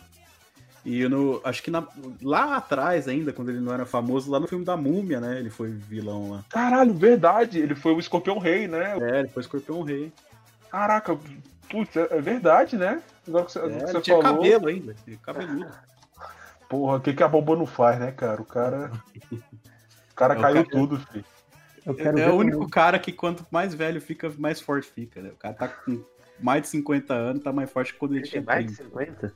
E no, acho que na, lá atrás ainda, quando ele não era famoso, lá no filme da Múmia, né? Ele foi vilão lá. Caralho, verdade. Ele foi o Escorpião Rei, né? É, ele foi o Escorpião Rei. Caraca, putz, é, é verdade, né? Agora que você, é, que você tinha falou... cabelo ainda, tinha cabeludo. Porra, o que, que a bomba não faz, né, cara? O cara. *laughs* O cara é, caiu o cara... tudo, filho é o único cara que quanto mais velho fica, mais forte fica, né? O cara tá com mais de 50 anos, tá mais forte que quando ele, ele tinha mais de 50?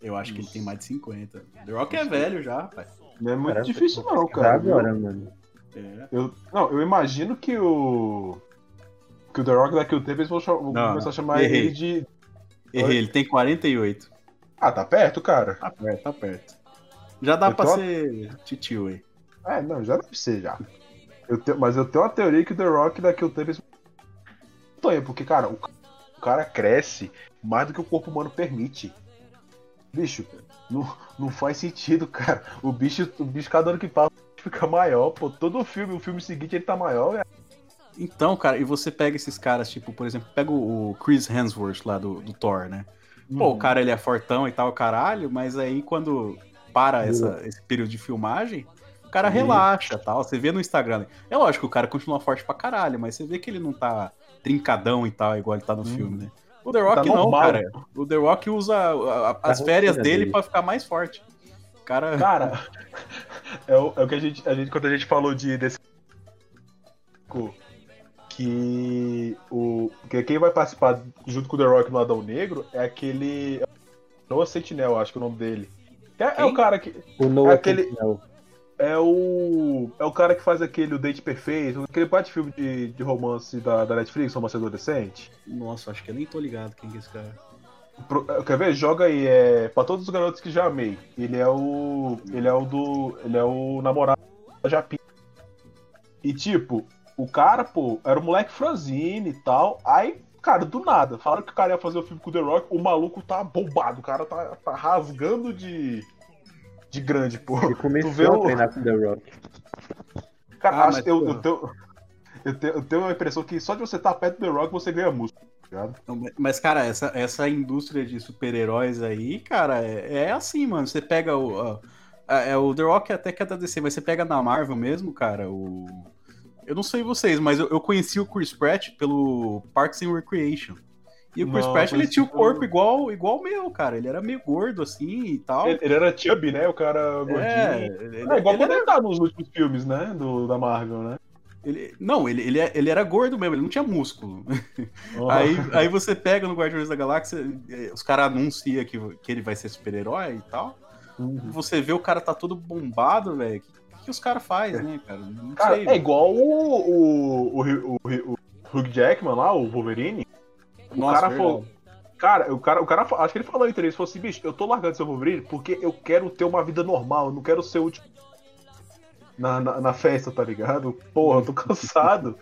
Eu acho que ele tem mais de 50. The Rock é velho já, rapaz. Não é muito Caramba, difícil não, cara. Agora, mano. É. Eu, não, eu imagino que o que o The Rock daqui a um tempo eles vão, vão não, começar a chamar errei. ele de Errei, ele tem 48. Ah, tá perto, cara. Tá perto, tá perto. Já dá eu pra ser titio aí. É, não, já deve ser já. Eu tenho, mas eu tenho uma teoria que o The Rock daqui a um tempo Tonha, porque, cara, o cara cresce mais do que o corpo humano permite. Bicho, não, não faz sentido, cara. O bicho, o bicho, cada ano que passa, fica maior, pô. Todo filme, o filme seguinte, ele tá maior, Então, cara, e você pega esses caras, tipo, por exemplo, pega o Chris Hemsworth lá do, do Thor, né? Pô, uhum. o cara ele é fortão e tal, caralho, mas aí quando para essa, esse período de filmagem, o cara relaxa tal. Você vê no Instagram. É lógico que o cara continua forte pra caralho, mas você vê que ele não tá trincadão e tal, igual ele tá no filme, né? O The Rock tá não, normal. cara. O The Rock usa as férias dele, dele para ficar mais forte. Cara, cara *laughs* é, o, é o que a gente, a gente, quando a gente falou de desse que o que quem vai participar junto com o The Rock no Adão Negro é aquele Noah Sentinel, acho que é o nome dele. É, é, o cara que. O Noah é aquele. É o. É o cara que faz aquele O Date Perfeito, aquele parte filme de, de romance da, da Netflix, romance adolescente. Nossa, acho que eu nem tô ligado quem é esse cara. Pro, é, quer ver? Joga aí, é. Pra todos os garotos que já amei. Ele é o. Ele é o do. Ele é o namorado da Japinha. E tipo, o cara, pô, era um moleque franzine e tal. Aí, cara, do nada, falaram que o cara ia fazer o filme com o The Rock, o maluco tá bombado, o cara tá, tá rasgando de. De grande, pô. Ele começou tu vê a treinar com o The Rock. Cara, ah, acho, eu, eu, tenho, eu, tenho, eu tenho a impressão que só de você estar perto do The Rock você ganha músculo. Tá mas, cara, essa, essa indústria de super-heróis aí, cara, é, é, assim, mano. Você pega o. é, o The Rock até que é da DC, mas você pega na Marvel mesmo, cara, o eu não sei vocês, mas eu, eu conheci o Chris Pratt pelo Parks and Recreation. E o Chris Pratt, ele tinha o corpo igual igual o meu, cara. Ele era meio gordo, assim, e tal. Ele, ele era chubby, né? O cara gordinho. É, ele, é igual ele quando era... ele tá nos últimos filmes, né? Do, da Marvel, né? Ele, não, ele, ele, ele era gordo mesmo, ele não tinha músculo. Oh. *laughs* Aí, aí você pega no Guardiões da Galáxia, eh, os caras anunciam que, que ele vai ser super-herói e tal. Uhum. Você vê o cara tá todo bombado, velho que os caras fazem, né, cara? Não cara, sei, é igual o, o, o, o, o Hugh Jackman lá, o Wolverine. O Nossa, cara falou. Cara, o cara, o cara, acho que ele falou entre eles, falou assim, bicho, eu tô largando seu Wolverine porque eu quero ter uma vida normal, eu não quero ser o último na, na, na, festa, tá ligado? Porra, eu tô cansado.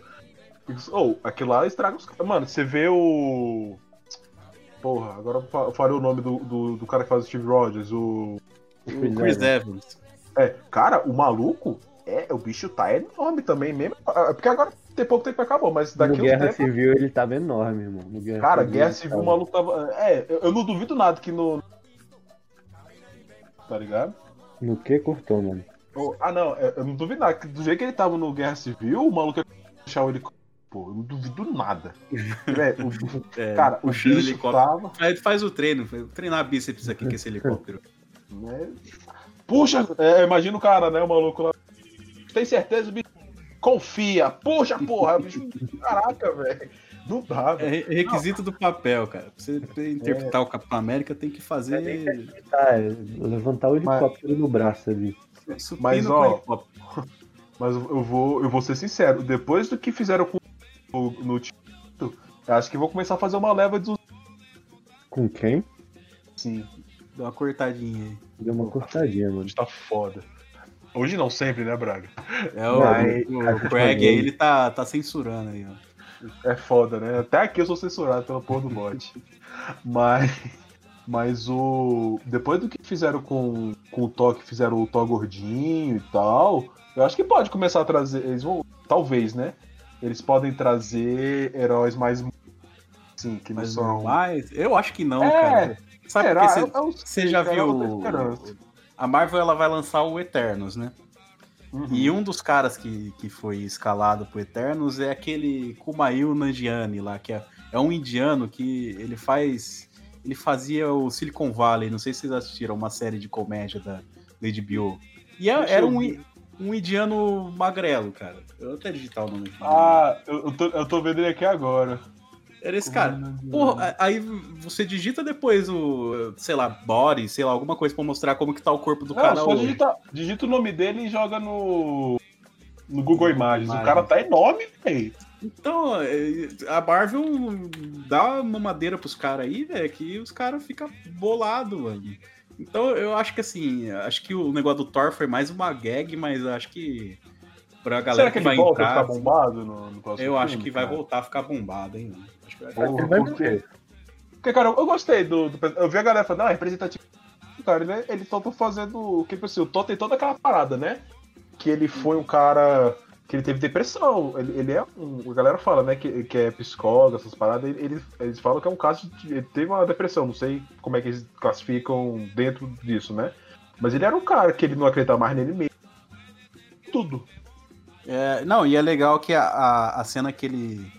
Ou, oh, aquilo lá estraga os caras. Mano, você vê o. Porra, agora eu falei o nome do, do, do cara que faz o Steve Rogers, o. o Chris Evans. É, cara, o maluco, é, o bicho tá enorme também mesmo. É, porque agora tem pouco tempo que acabou, mas daqui no Guerra tempo... Civil ele tava enorme, irmão. No Guerra cara, Civil, Guerra Civil o maluco tava. É, eu, eu, não duvido nada que no. Tá ligado? No que cortou, mano? Oh, ah, não, é, eu não duvido nada. Do jeito que ele tava no Guerra Civil, o maluco ia deixar o helicóptero. Pô, eu não duvido nada. *laughs* é, o, é, cara, o bicho tava. Faz o treino, treinar bíceps aqui com esse helicóptero. *laughs* É, Puxa, é, imagina o cara, né? O maluco lá. Tem certeza, bicho? Confia. Puxa, porra. Caraca, velho. Não dá, velho. É requisito não. do papel, cara. Pra você interpretar é. o Capitão América, tem que fazer. É, é levantar o helicóptero mas, no braço ali. Mas, ó. Mas eu vou, eu vou ser sincero. Depois do que fizeram com no, no acho que vou começar a fazer uma leva de. Com quem? Sim. Deu uma cortadinha aí. Deu uma cortadinha, mano. Tá foda. Hoje não, sempre, né, Braga? É, o, o, o Craig aí, ele tá, tá censurando aí, ó. É foda, né? Até aqui eu sou censurado pela porra do bot. mas. Mas o. Depois do que fizeram com, com o Thor, que fizeram o Thor gordinho e tal, eu acho que pode começar a trazer. Eles vão. Talvez, né? Eles podem trazer heróis mais. Sim, que não mais são. Mais? Eu acho que não, é, cara. Sabe Será? você já viu. A Marvel ela vai lançar o Eternos, né? Uhum. E um dos caras que, que foi escalado pro Eternos é aquele Kumail Nanjiani lá, que é, é um indiano que ele faz. Ele fazia o Silicon Valley, não sei se vocês assistiram, uma série de comédia da Lady Bio. E é, era um, um indiano magrelo, cara. Eu até digitar o nome. Ah, eu, eu, tô, eu tô vendo ele aqui agora. Era esse cara. Porra, aí você digita depois o, sei lá, body, sei lá, alguma coisa pra mostrar como que tá o corpo do Não, cara. Só digita, digita o nome dele e joga no, no Google Imagens. Imagem. O cara tá enorme, velho. Então, é, a Marvel dá uma madeira pros caras aí, velho, que os caras ficam bolados, mano. Então, eu acho que assim, acho que o negócio do Thor foi mais uma gag, mas acho que pra galera Será que, que vai volta entrar. A ficar bombado no, no próximo Eu filme, acho que cara? vai voltar a ficar bombado, hein, Acho que vai ficar porque, porque, cara, eu gostei do, do, Eu vi a galera falando, é representativo. Cara, ele, eles estão fazendo. Que, tipo assim, o Thor tem toda aquela parada, né? Que ele foi um cara. Que ele teve depressão. Ele, ele é um. A galera fala, né? Que, que é psicólogo, essas paradas. Eles, eles falam que é um caso de. Ele teve uma depressão. Não sei como é que eles classificam dentro disso, né? Mas ele era um cara que ele não acreditava mais nele mesmo. Tudo. É, não, e é legal que a, a, a, cena que ele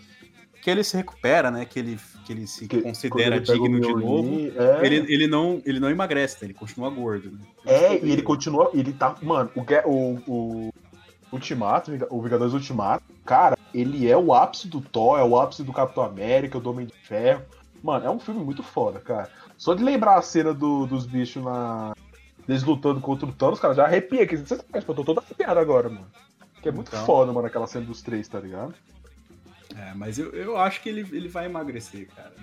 que ele se recupera, né? Que ele, que ele se que, considera ele digno de novo. É... Ele, ele, não, ele não emagrece, ele continua gordo. Né? É, e ele continua. Ele tá. Mano, o, o, o Ultimato, o Vingadores Ultimato, cara, ele é o ápice do Thor, é o ápice do Capitão América, do Homem de Ferro. Mano, é um filme muito foda, cara. Só de lembrar a cena do, dos bichos na, Eles lutando contra o Thanos, cara, já arrepia aqui. Você sabe, eu tô todo arrepiado agora, mano. Que é muito então... foda, mano, aquela cena dos três, tá ligado? É, mas eu, eu acho que ele, ele vai emagrecer, cara.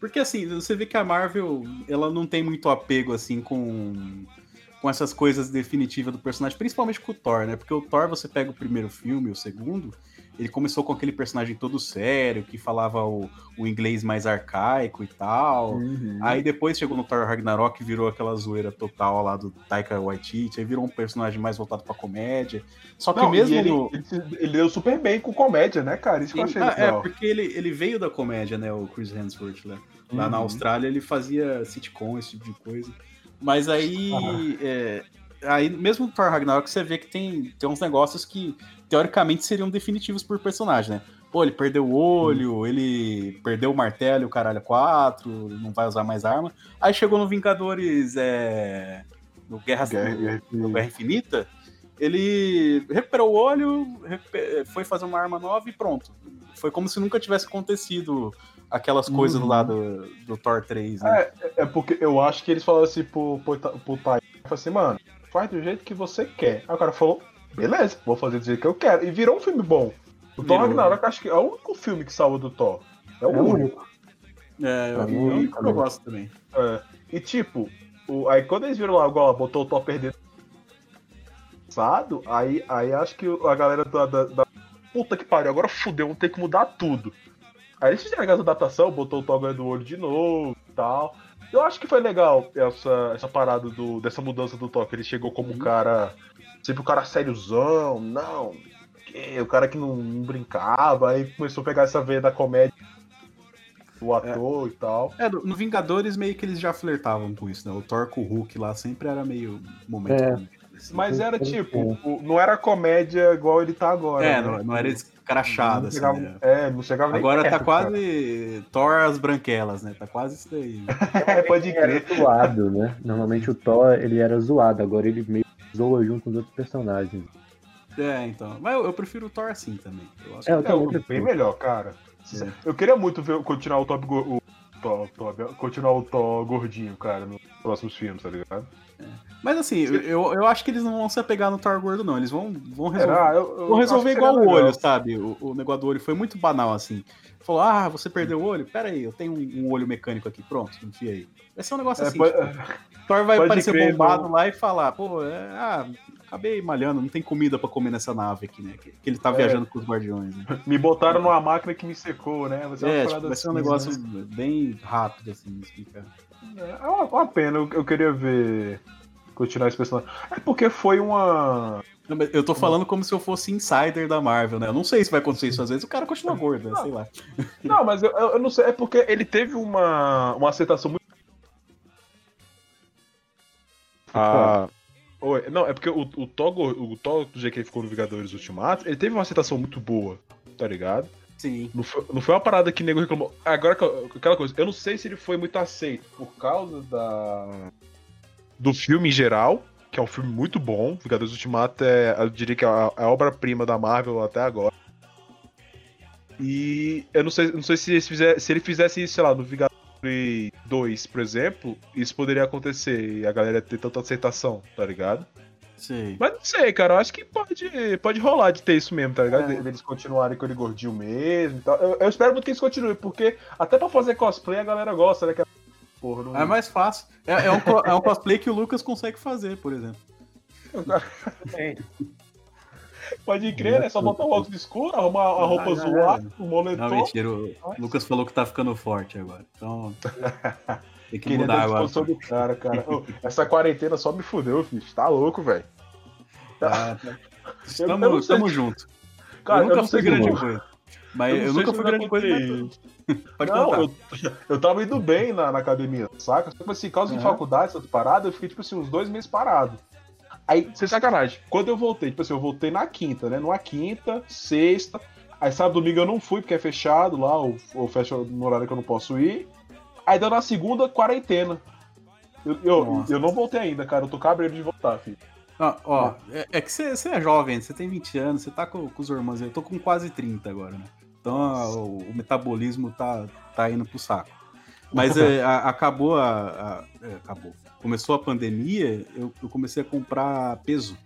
Porque assim, você vê que a Marvel, ela não tem muito apego, assim, com com essas coisas definitivas do personagem, principalmente com o Thor, né? Porque o Thor, você pega o primeiro filme, o segundo, ele começou com aquele personagem todo sério, que falava o, o inglês mais arcaico e tal. Uhum. Aí depois chegou no Thor Ragnarok e virou aquela zoeira total lá do Taika Waititi, aí virou um personagem mais voltado pra comédia. Só que Não, mesmo. Ele, no... ele, ele, deu super bem com comédia, né, cara? Isso que eu achei ah, É, porque ele, ele veio da comédia, né, o Chris Hemsworth, né? Lá uhum. na Austrália ele fazia sitcom, esse tipo de coisa. Mas aí. É, aí, mesmo no Thor Ragnarok, você vê que tem, tem uns negócios que teoricamente seriam definitivos por personagem, né? Pô, ele perdeu o olho, hum. ele perdeu o martelo, o caralho 4, não vai usar mais arma. Aí chegou no Vingadores. É, no Guerra, Guerra, no Guerra Infinita. Ele recuperou o olho, foi fazer uma arma nova e pronto. Foi como se nunca tivesse acontecido aquelas coisas uhum. lá do, do Thor 3, né? É, é porque eu acho que eles falaram assim pro, pro, pro assim, mano, faz do jeito que você quer. Aí o cara falou, beleza, vou fazer do jeito que eu quero. E virou um filme bom. O Thor Ragnarok acho que é o único filme que salva do Thor. É o é único. É, eu, é o único que eu gosto também. É. E tipo, o, aí quando eles viram lá, igual, botou o Thor perdendo aí, aí acho que a galera da, da, da puta que pariu, agora fudeu, vamos ter que mudar tudo. Aí eles fizeram essa adaptação, botou o Toga do olho de novo e tal. Eu acho que foi legal essa, essa parada do, dessa mudança do Toque. Ele chegou como um uhum. cara. Sempre o um cara sériozão, não. Que, o cara que não, não, brincava, aí começou a pegar essa veia da comédia do ator é. e tal. É, no Vingadores meio que eles já flertavam com isso, né? O Thor com o Hulk lá sempre era meio momento. É. Assim. Mas era tipo, não era comédia igual ele tá agora. É, né? não, não era crachada, assim, chegava, né? É, não chegava Agora tá quase cara. Thor as branquelas, né? Tá quase isso daí. *laughs* é, pode crer. Era zoado, né? Normalmente o Thor, ele era zoado, agora ele meio zoa junto com os outros personagens. É, então. Mas eu, eu prefiro o Thor assim também. Eu acho é, que é bem melhor, cara. É. Eu queria muito ver, continuar o Top o, continuar o Thor gordinho, cara, nos próximos filmes, tá ligado? É. Mas assim, eu, eu acho que eles não vão se apegar no Thor gordo, não. Eles vão, vão resolver, eu, eu vão resolver igual o olho, sabe? O, o, negócio do olho foi muito banal, assim. Falou, ah, você perdeu o olho? Pera aí, eu tenho um, um olho mecânico aqui, pronto, enfia aí. Vai ser um negócio é, assim. Pode, tipo, Thor vai *laughs* aparecer crer, bombado lá e falar, pô, é, ah, acabei malhando, não tem comida para comer nessa nave aqui, né? Que, que ele tá é. viajando com os guardiões. Né? Me botaram numa máquina que me secou, né? Vai ser, é, tipo, vai ser um assim, negócio né? bem rápido, assim, explicar. É uma, uma pena, eu, eu queria ver continuar esse personagem. É porque foi uma. Eu tô falando como se eu fosse insider da Marvel, né? Eu não sei se vai acontecer isso às vezes, o cara continua gordo, né? sei lá. *laughs* Não, mas eu, eu não sei, é porque ele teve uma, uma aceitação muito. Ah. Oi, não, é porque o, o Thor, o Thor do jeito que ele ficou no Vingadores Ultimato, ele teve uma aceitação muito boa, tá ligado? Sim. Não foi, não foi uma parada que o nego reclamou. Agora, aquela coisa, eu não sei se ele foi muito aceito por causa da do filme em geral, que é um filme muito bom. Vingadores Ultimato é, eu diria que é a, a obra-prima da Marvel até agora. E eu não sei, não sei se, ele fizesse, se ele fizesse isso, sei lá, no Vingadores 2, por exemplo, isso poderia acontecer e a galera ter tanta aceitação, tá ligado? Sim. Mas não sei, cara, eu acho que pode, pode rolar de ter isso mesmo, tá ligado? É. Eles continuarem com ele gordinho mesmo e tal. Eu, eu espero muito que isso continue, porque até pra fazer cosplay a galera gosta, né? Que Porra, não... É mais fácil. É, é, um, é um cosplay que o Lucas consegue fazer, por exemplo. Pode crer, né? Só botar o óculos escuro, arrumar a roupa ah, zoada, o moletom. Não, mentira. O Lucas falou que tá ficando forte agora. Então. *laughs* Tem que Queria mudar agora. Do cara, cara. essa quarentena só me fudeu, filho. Tá louco, velho. *laughs* Tá. Tamo, tamo junto. Cara, eu nunca eu fui grande coisa. Mas eu, eu nunca fui grande coisa. *laughs* Pode não, contar. Eu, eu tava indo bem na, na academia, saca? Tipo assim, causa uhum. de faculdade, essas paradas, eu fiquei, tipo assim, uns dois meses parado. Aí, sem sacanagem, quando eu voltei, tipo assim, eu voltei na quinta, né? Numa quinta, sexta. Aí sábado, domingo eu não fui, porque é fechado lá, ou, ou fecha no horário que eu não posso ir. Aí deu na segunda, quarentena. Eu, eu, eu, não voltei ainda, cara. Eu tô cabreiro de voltar, filho. Ah, ó, é, é que você é jovem, você tem 20 anos, você tá com, com os irmãos. Eu tô com quase 30 agora, né? Então o, o metabolismo tá, tá indo pro saco. Mas é, a, acabou a. a é, acabou. Começou a pandemia, eu, eu, comecei a comprar peso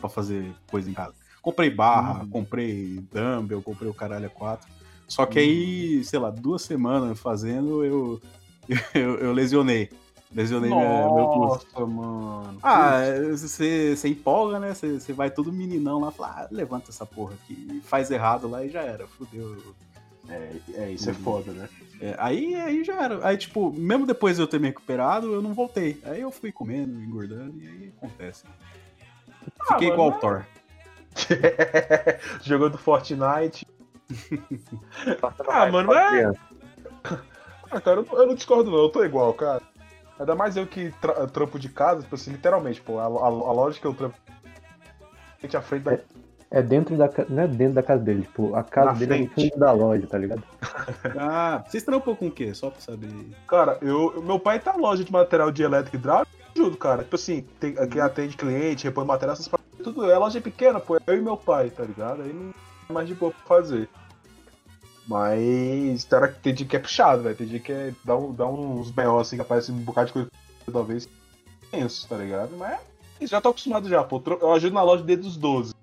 para fazer coisa em casa. Comprei barra, uhum. comprei dumbbell, comprei o caralho a quatro. Só que aí, sei lá, duas semanas fazendo, eu, *laughs* eu, eu lesionei. Lesionei Nossa, meu pulso. Nossa, mano. Ah, você, empolga, né? Você, vai todo meninão lá, fala, ah, levanta essa porra aqui. Faz errado lá e já era, fudeu. É, é isso é foda, né? É, aí, aí já era. Aí, tipo, mesmo depois de eu ter me recuperado, eu não voltei. Aí eu fui comendo, engordando, e aí acontece. Ah, Fiquei igual o Thor. *laughs* Jogando Fortnite. *laughs* ah, mano, mas. Ah, cara, eu, eu não discordo, não. Eu tô igual, cara. Ainda mais eu que tra trampo de casa, tipo assim, literalmente, pô, a, a, a loja que eu trampo à frente da. É, é, dentro da não é dentro da casa dele, tipo, a casa Na dele frente. é fundo da loja, tá ligado? *laughs* ah, vocês trampam com o quê? Só pra saber. Cara, eu, meu pai tá na loja de material de elétrico hidráulico, ajudo, cara. Tipo assim, tem, quem atende cliente, repõe material, essas tudo. É loja pequena, pô, é eu e meu pai, tá ligado? Aí não é mais de boa pra fazer. Mas cara, tem dia que é puxado, velho. Tem dia que é, dá, dá uns B.O. assim que aparece um bocado de coisa talvez tenso, tá ligado? Mas já tô acostumado já, pô. Eu ajudo na loja desde os 12.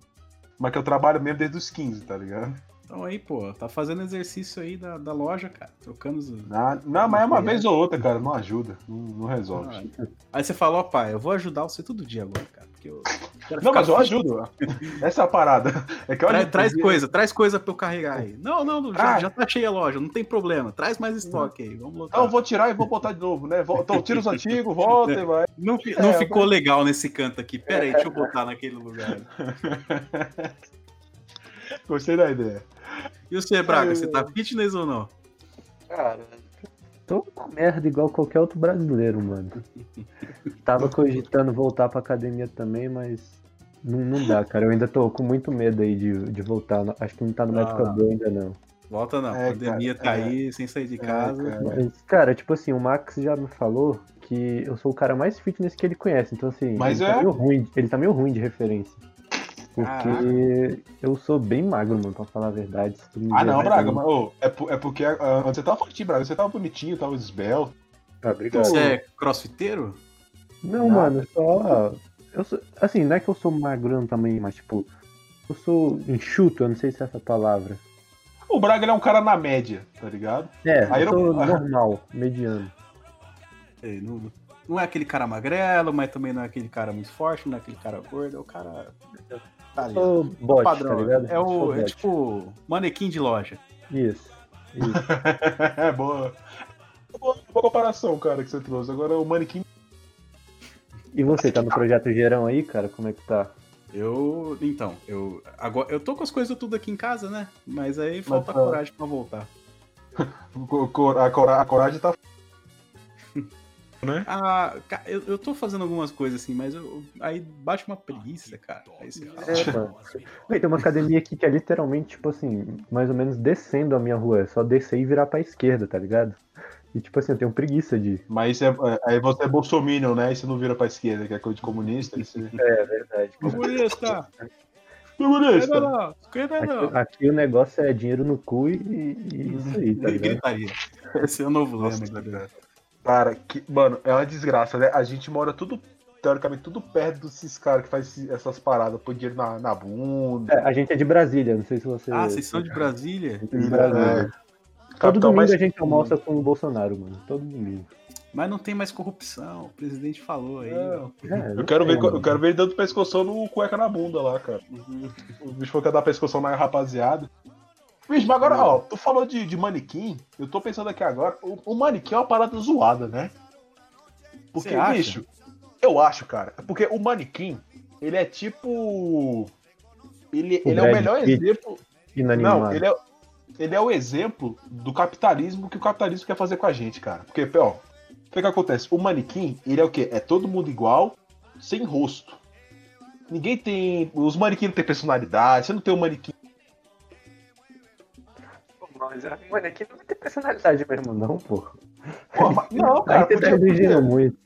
Mas que eu trabalho mesmo desde os 15, tá ligado? Então aí, pô, tá fazendo exercício aí da, da loja, cara. Trocando os. Não, não mas é uma vez ou outra, cara. Não ajuda. Não, não resolve. Não, aí você falou, pai, eu vou ajudar você todo dia agora, cara. Porque eu. Não, mas eu ajudo. Essa é a parada. É que Tra, traz coisa, traz coisa pra eu carregar aí. Não, não, já, ah. já tá cheia a loja, não tem problema. Traz mais estoque aí. Vamos botar. Não, vou tirar e vou botar de novo, né? Então, tira os antigos, volta e vai. Não, não é, ficou legal nesse canto aqui. Pera aí, deixa eu botar naquele lugar. *laughs* Gostei da ideia. E você, Braga, você tá fitness ou não? Cara, tô com merda igual qualquer outro brasileiro, mano. *laughs* Tava cogitando voltar pra academia também, mas não, não dá, cara. Eu ainda tô com muito medo aí de, de voltar. Acho que não tá numa ah, época boa ainda, não. Volta não, é, pandemia cara, tá é. aí, sem sair de é, casa. cara. Mas, cara, tipo assim, o Max já me falou que eu sou o cara mais fitness que ele conhece. Então, assim, Mas ele, tá é... tá meio ruim, ele tá meio ruim de referência. Porque eu sou bem magro, mano, pra falar a verdade. Ah, não, Braga, mas, oh, é, é porque uh, você tava fortinho, Braga. Você tava bonitinho, tava esbelto. Ah, obrigado. Você é crossfiteiro? Não, não, mano, só. Eu sou, assim, não é que eu sou magrão também, mas tipo, eu sou enxuto, eu não sei se é essa palavra. O Braga é um cara na média, tá ligado? É, Aí eu sou não... *laughs* normal, mediano. É, não, não é aquele cara magrelo, mas também não é aquele cara muito forte, não é aquele cara gordo, é o cara. Tá ali. O bot, padrão, tá ligado? É o. É tipo manequim de loja. Isso. isso. *laughs* é boa. boa. Boa comparação, cara, que você trouxe. Agora o manequim e você, tá no projeto Gerão aí, cara? Como é que tá? Eu. Então, eu. Agora, eu tô com as coisas tudo aqui em casa, né? Mas aí falta Mas, coragem pra voltar. *laughs* a, cora a coragem tá. *laughs* né? Ah, eu, eu tô fazendo algumas coisas assim, mas eu, aí bate uma preguiça, cara. Aí você. É, tem uma academia aqui que é literalmente, tipo assim, mais ou menos descendo a minha rua. É só descer e virar pra esquerda, tá ligado? E tipo assim, eu tenho preguiça de. Mas é, é, aí você é bolsominion, né? E você não vira pra esquerda, que é coisa de comunista. Você... É, verdade. Comunista! Comunista! Aqui, aqui, o negócio é dinheiro no cu e, e isso aí, tá ligado? Gritaria. Esse é o novo lema. Cara, que, mano, é uma desgraça, né? A gente mora tudo, teoricamente, tudo perto desses caras que faz essas paradas, põe dinheiro na, na bunda. É, a gente é de Brasília, não sei se você. Ah, vocês são de Brasília? De Brasília. É. Todo domingo mais... a gente almoça com o Bolsonaro, mano. Todo domingo. Mas não tem mais corrupção, o presidente falou aí. É, eu, quero ver, eu quero ver ele dando pescoção no cueca na bunda lá, cara. Uhum. O bicho foi quer dar pescoção na rapaziada. Bicho, mas agora, ó, tu falou de, de manequim, eu tô pensando aqui agora, o, o manequim é uma parada zoada, né? Porque, bicho, eu acho, cara, porque o manequim, ele é tipo. Ele, ele é o melhor exemplo. Inanimado. Não, ele é, ele é o exemplo do capitalismo que o capitalismo quer fazer com a gente, cara. Porque, ó, o que, que acontece? O manequim, ele é o quê? É todo mundo igual, sem rosto. Ninguém tem. Os manequins não têm personalidade, você não tem um manequim. Mas o manequim não tem personalidade mesmo, não, pô. pô mas, *laughs* não, cara. Podia, podia, muito.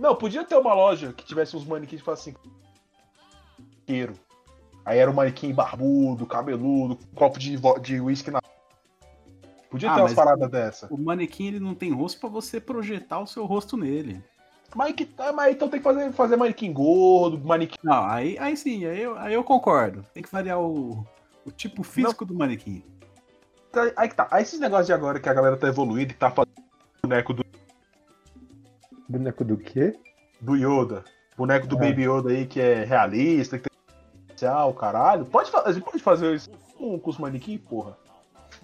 Não, podia ter uma loja que tivesse uns manequins que assim. Aí era um manequim barbudo, cabeludo, copo de, de whisky na. Podia ah, ter umas paradas dessa. O manequim ele não tem rosto para você projetar o seu rosto nele. Mas, que, tá, mas então tem que fazer, fazer manequim gordo, manequim. Não, aí, aí sim, aí eu, aí eu concordo. Tem que variar o, o tipo físico não. do manequim. Tá, aí que tá. Aí esses negócios de agora que a galera tá evoluindo e tá fazendo boneco do. Boneco do quê? Do Yoda. Boneco do é. Baby Yoda aí que é realista, que tem especial, caralho. Pode, a gente pode fazer isso com, com os manequins, porra.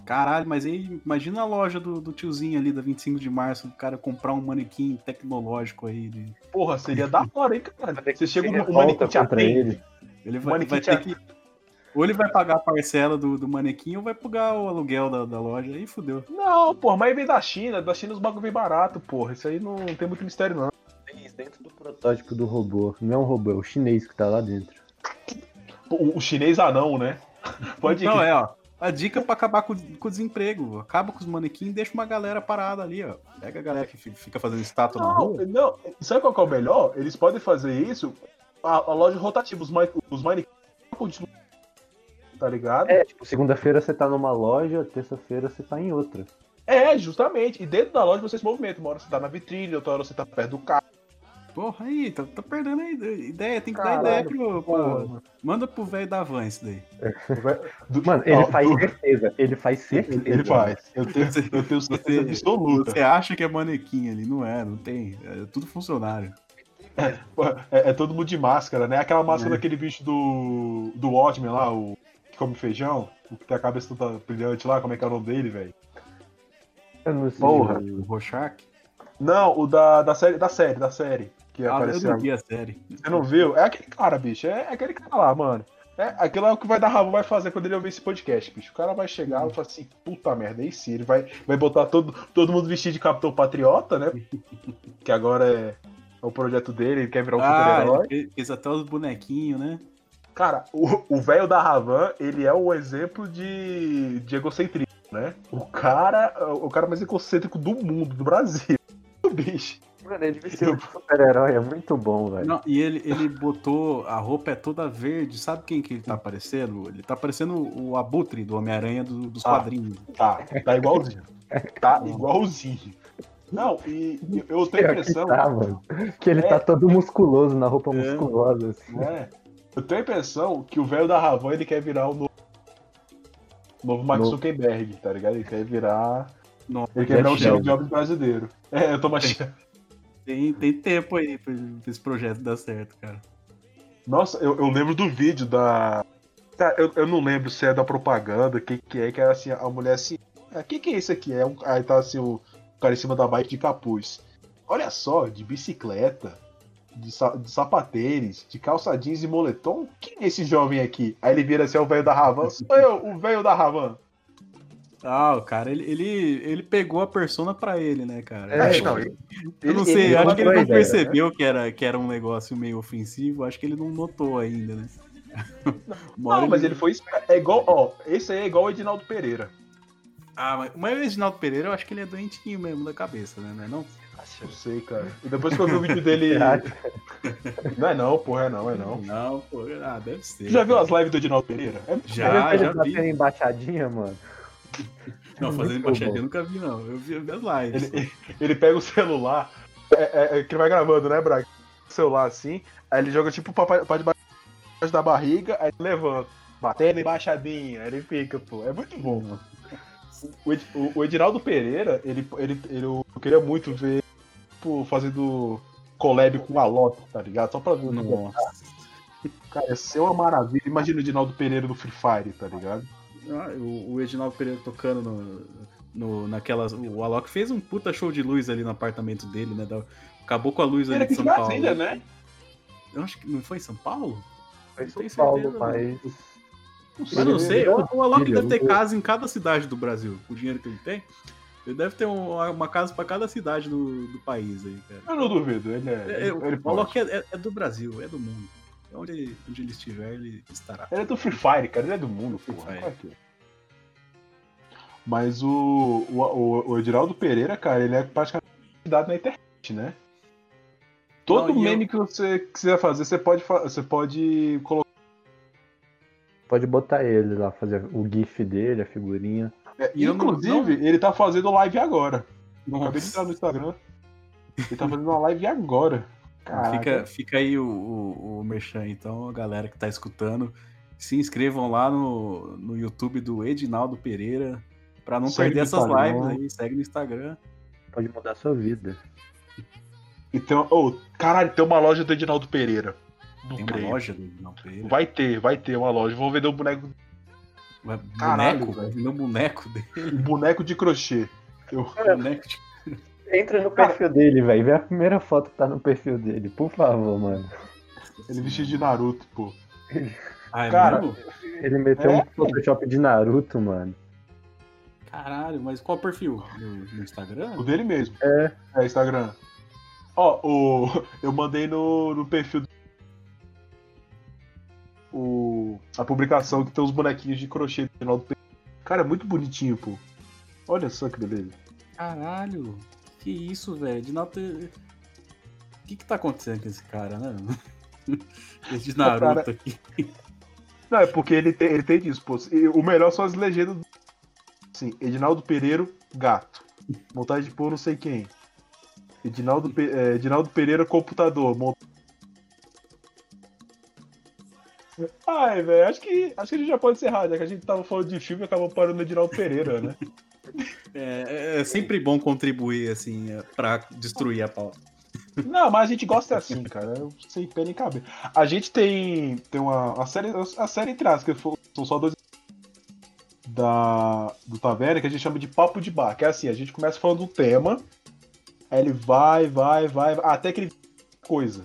Caralho, mas aí imagina a loja do, do tiozinho ali da 25 de março, o cara comprar um manequim tecnológico aí. De... Porra, seria da hora, hein, cara? Você chega um, um manequim te atende. Ele vai, vai ter que. Ou ele vai pagar a parcela do, do manequim ou vai pagar o aluguel da, da loja. Aí fudeu. Não, porra, mas vem da China. Da China os bagulho vem barato, porra. Isso aí não tem muito mistério, não. Dentro do protótipo do robô. Não é um robô, é o chinês que tá lá dentro. O, o chinês anão, né? *laughs* Pode Não, é, ó. A dica para acabar com, com, o desemprego. Acaba com os manequins e deixa uma galera parada ali, ó. Pega a galera que fica fazendo estátua não, na rua. Não, sabe qual é o melhor? Eles podem fazer isso. A, a loja rotativa, os, os manequins continuam. Tá ligado? É, tipo, segunda-feira você tá numa loja, terça-feira você tá em outra. É, justamente. E dentro da loja você se movimenta. Uma hora você tá na vitrine, outra hora você tá perto do carro. Porra, aí, tá, tá perdendo a ideia. Tem que Caralho, dar ideia pro. pro... Manda pro velho da van isso daí. Mano, ele faz certeza. Ele faz certeza. Ele faz. Eu tenho, eu tenho certeza absoluta. *laughs* Você acha que é manequim ali? Não é, não tem. É tudo funcionário. É, é, é todo mundo de máscara, né? Aquela máscara é. daquele bicho do. do Watchmen lá, o come feijão, o que tem a cabeça toda brilhante lá, como é que é o nome dele, velho? Eu não sei. Porra. O Rorschach? Não, o da, da série, da série, da série que ah, apareceu. Eu não vi a série. Você não viu? É aquele cara, bicho. É, é aquele cara lá, mano. É, aquilo é o que vai dar rabo vai fazer quando ele ouvir esse podcast, bicho. O cara vai chegar e falar assim, puta merda, aí sim, ele vai, vai botar todo, todo mundo vestido de Capitão Patriota, né? *laughs* que agora é, é o projeto dele, ele quer virar um ah, super-herói. Fez até os bonequinhos, né? Cara, o velho da Ravan, ele é um exemplo de, de egocentrismo, né? O cara, o cara mais egocêntrico do mundo, do Brasil. *laughs* O bicho. Mano, ele vestiu de super-herói, é muito bom, velho. Não, e ele, ele botou. A roupa é toda verde. Sabe quem que ele tá parecendo? Ele tá parecendo o Abutre do Homem-Aranha do, dos ah, quadrinhos. Tá, tá igualzinho. Tá igualzinho. Não, e eu tenho a impressão. Que, tá, mano. que ele tá é, tá todo musculoso, na roupa é, musculosa, assim. É. Eu tenho a impressão que o velho da Ravan ele quer virar o novo, novo Mark no... Zuckerberg, tá ligado? Ele quer virar. Ele quer virar o Steve Jobs brasileiro. É, eu tô machando. Tem, tem tempo aí pra esse projeto dar certo, cara. Nossa, eu, eu lembro do vídeo da. Tá, eu, eu não lembro se é da propaganda, o que, que é, que era assim, a mulher assim. O ah, que, que é isso aqui? É um, aí tá assim, o cara em cima da bike de capuz. Olha só, de bicicleta, de, de sapatênis, de calça jeans e moletom. Quem é esse jovem aqui? Aí ele vira assim, é o velho da Ravan. Sou eu, o velho da Ravan. Ah, o cara, ele, ele, ele pegou a persona pra ele, né, cara? É, não, ele, eu não sei, acho que ele não ideia, percebeu né? que, era, que era um negócio meio ofensivo, acho que ele não notou ainda, né? Não, *laughs* não mas ele foi. É igual, ó, esse aí é igual o Edinaldo Pereira. Ah, mas, mas o Edinaldo Pereira eu acho que ele é doentinho mesmo da cabeça, né? Não é não? Eu sei, cara. E depois que eu vi o vídeo dele. *laughs* não é não, porra, é não, é não. Não, porra, ah, deve ser. Tu já viu as lives do Edinaldo Pereira? É... Já, já vi. embaixadinha, mano. Não, fazendo embaixadinha eu nunca vi, não. Eu vi as lives. Ele, *laughs* ele pega o celular, é, é, é, que ele vai gravando, né, Braga? O celular assim, aí ele joga tipo pra, pra debaixo da barriga, aí ele levanta, batendo embaixadinha, aí ele fica, pô. É muito bom, mano. O, o, o Edinaldo Pereira, ele, ele, ele, eu queria muito ver, tipo, fazendo collab com a Lotte, tá ligado? Só pra ver. Nossa. Cara, ia ser uma maravilha. Imagina o Edinaldo Pereira do Free Fire, tá ligado? Ah, o, o Edinaldo Pereira tocando no, no, naquelas. O Alok fez um puta show de luz ali no apartamento dele, né? acabou com a luz ali de São Paulo. Brasília, né? Eu acho que não foi em São Paulo? Foi em São Paulo, mas. Mas não sei, o, o Alok deve ter casa em cada cidade do Brasil, com o dinheiro que ele tem. Ele deve ter uma, uma casa para cada cidade do, do país aí, cara. Eu não duvido, ele é. é ele, ele o Alok é, é, é, do Brasil, é do mundo. Onde, onde ele estiver, ele estará. Ele é do Free Fire, cara. Ele é do mundo, Free porra. Fire. Mas o, o, o, Ediraldo Pereira, cara, ele é praticamente dado na internet, né? Todo Não, meme eu... que você quiser fazer, você pode, você pode colocar. Pode botar ele lá, fazer o GIF dele, a figurinha. É, inclusive, não... ele tá fazendo live agora. Nossa. Acabei de entrar no Instagram. Ele tá fazendo uma live agora. Fica, fica aí o, o, o Merchan, então, a galera que tá escutando. Se inscrevam lá no, no YouTube do Edinaldo Pereira para não segue perder essas lives aí. Segue no Instagram. Pode mudar a sua vida. E tem, oh, caralho, tem uma loja do Edinaldo Pereira. Não tem creio. uma loja do Edinaldo Pereira? Vai ter, vai ter uma loja. Vou vender um boneco. Caralho, boneco? Vender um boneco dele. Um boneco de crochê. Eu... *laughs* Boneco de... Entra no perfil dele, velho. Vê a primeira foto que tá no perfil dele, por favor, mano. Ele vestido de Naruto, pô. Ah, é Cara, mesmo? ele meteu é? um Photoshop de Naruto, mano. Caralho, mas qual perfil? No, no, Instagram? O dele mesmo. É. É, Instagram. Ó, o... *laughs* eu mandei no, no perfil o... a publicação que tem os bonequinhos de crochê do final do Cara, é muito bonitinho, pô. Olha só que beleza. Caralho. Que isso, velho? De Naruto. O que que tá acontecendo com esse cara, né? *laughs* Esse Naruto cara... aqui. Não, é porque ele tem, ele tem disso, pô. O melhor são as legendas. Sim, Edinaldo Pereira, gato. Montagem de pôr não sei quem. Edinaldo, Pe... é, Edinaldo Pereira, computador. Mont... Ai, velho, acho que, acho que a gente já pode encerrar, já que a gente tava falando de filme e acabou parando no Edinaldo Pereira, né? É, é, sempre bom contribuir, assim, pra destruir a pauta. Não, mas a gente gosta assim, cara. Sem pena nem caber. A gente tem, tem uma, uma série, a série entre as, que são só dois da, do Taverna, que a gente chama de papo de bar. Que é assim, a gente começa falando do tema, aí ele vai, vai, vai, até que ele coisa.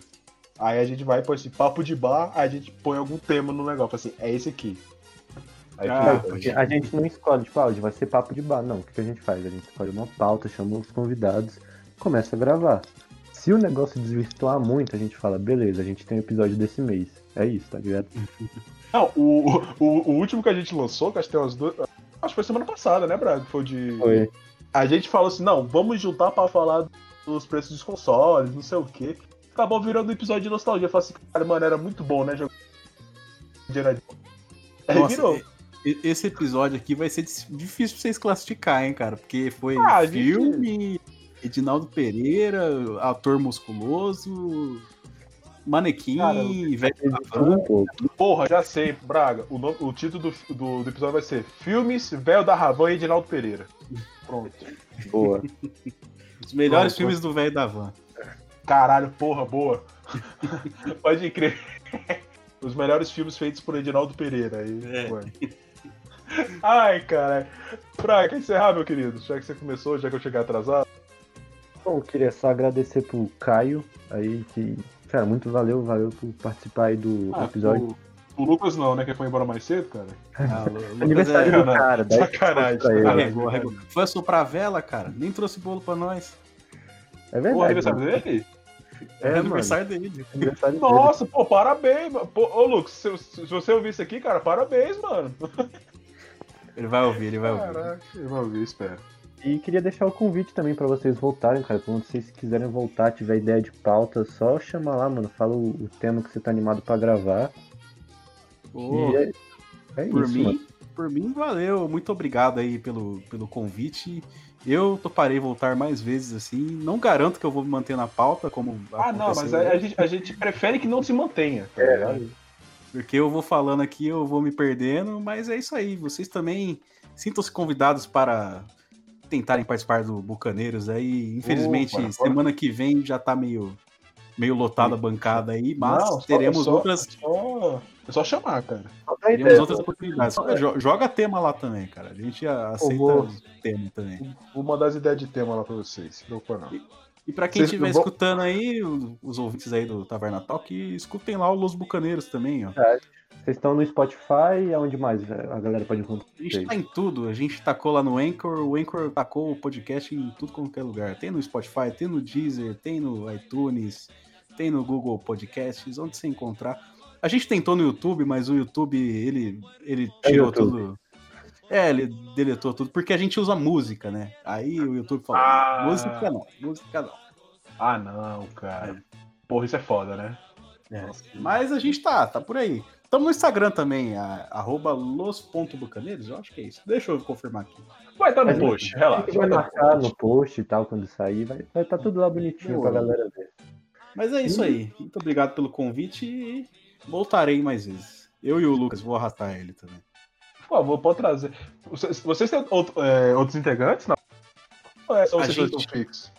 Aí a gente vai põe esse papo de bar, aí a gente põe algum tema no negócio, assim, é esse aqui. Aí ah, a gente não escolhe, tipo, ah, vai ser papo de bar. Não, o que a gente faz? A gente escolhe uma pauta, chama os convidados, começa a gravar. Se o negócio desvirtuar muito, a gente fala, beleza, a gente tem um episódio desse mês. É isso, tá ligado? Não, o, o, o último que a gente lançou, que acho que tem umas duas. Acho que foi semana passada, né, Braga? Foi de. Foi. A gente falou assim, não, vamos juntar pra falar dos preços dos consoles, não sei o quê. Acabou virando um episódio de nostalgia. Eu falei assim, cara, mano, era muito bom, né? Jogar. Aí Nossa, virou. Esse episódio aqui vai ser difícil pra vocês classificar, hein, cara? Porque foi ah, filme, gente... Edinaldo Pereira, ator musculoso, manequim, velho Porra, já sei, Braga. O, nome, o título do, do, do, episódio vai ser Filmes, Velho da Ravan e Edinaldo Pereira. Pronto. Boa. *laughs* Os melhores Pronto, filmes do Velho da Van. Caralho, porra, boa. *laughs* Pode crer. *laughs* Os melhores filmes feitos por Edinaldo Pereira. Aí, é. Ai, cara. Pra encerrar, meu querido, já que você começou, já que eu cheguei atrasado. Bom, eu queria só agradecer pro Caio aí, que, cara, muito valeu, valeu por participar aí do ah, episódio. O, o, Lucas não, né? Que foi embora mais cedo, cara. Ah, *laughs* Aniversário é, do cara, daí sacanagem. Foi soprar a vela, cara. Nem trouxe bolo pra nós. É verdade. O aniversário dele? É, é aniversário dele. Aniversário Nossa, dele. pô, parabéns. Pô, ô, Lucas, se, se, você ouvir isso aqui, cara, parabéns, mano. *laughs* Ele vai ouvir, ele vai ouvir. Caraca, ele vai ouvir, espero. E queria deixar o convite também para vocês voltarem, cara. Quando vocês quiserem voltar, tiver ideia de pauta, só chama lá, mano. Fala o, o tema que você tá animado para gravar. Oh, é, é por isso, mim, mano. por mim, valeu. Muito obrigado aí pelo, pelo convite. Eu toparei voltar mais vezes assim. Não garanto que eu vou me manter na pauta, como. Ah, não, mas a, a, gente, a gente prefere que não se mantenha. Tá é, porque eu vou falando aqui, eu vou me perdendo, mas é isso aí. Vocês também sintam-se convidados para tentarem participar do Bucaneiros aí. Infelizmente, Opa, semana que vem já tá meio, meio lotada a bancada aí, mas Não, teremos só, outras. Só, é só chamar, cara. Teremos outras oportunidades. Joga tema lá também, cara. A gente aceita vou, tema também. Vou mandar as ideias de tema lá pra vocês. Se preocupa não. E, e para quem estiver escutando aí, os ouvintes aí do Taverna Talk, escutem lá o Los Bucaneiros também, ó. É, vocês estão no Spotify, aonde mais a galera pode encontrar? A gente tá em tudo, a gente tacou lá no Anchor, o Anchor tacou o podcast em tudo qualquer lugar. Tem no Spotify, tem no Deezer, tem no iTunes, tem no Google Podcasts, onde você encontrar. A gente tentou no YouTube, mas o YouTube, ele, ele é tirou é tudo. É, ele deletou tudo, porque a gente usa música, né? Aí o YouTube falou, ah. música não, música não. Ah, não, cara. É. Porra, isso é foda, né? É. Mas a gente tá, tá por aí. Estamos no Instagram também, arroba los.bucaneiros, eu acho que é isso. Deixa eu confirmar aqui. Vai estar tá no post, relaxa. Vai marcar no post e tal, quando sair, vai estar tá tudo lá bonitinho Boa. pra galera ver. Mas é isso aí. Muito obrigado pelo convite e voltarei mais vezes. Eu e o Lucas, vou arrastar ele também. Por favor, pode trazer. Vocês, vocês têm outro, é, outros integrantes? Não? Ou é só vocês gente... estão fixos?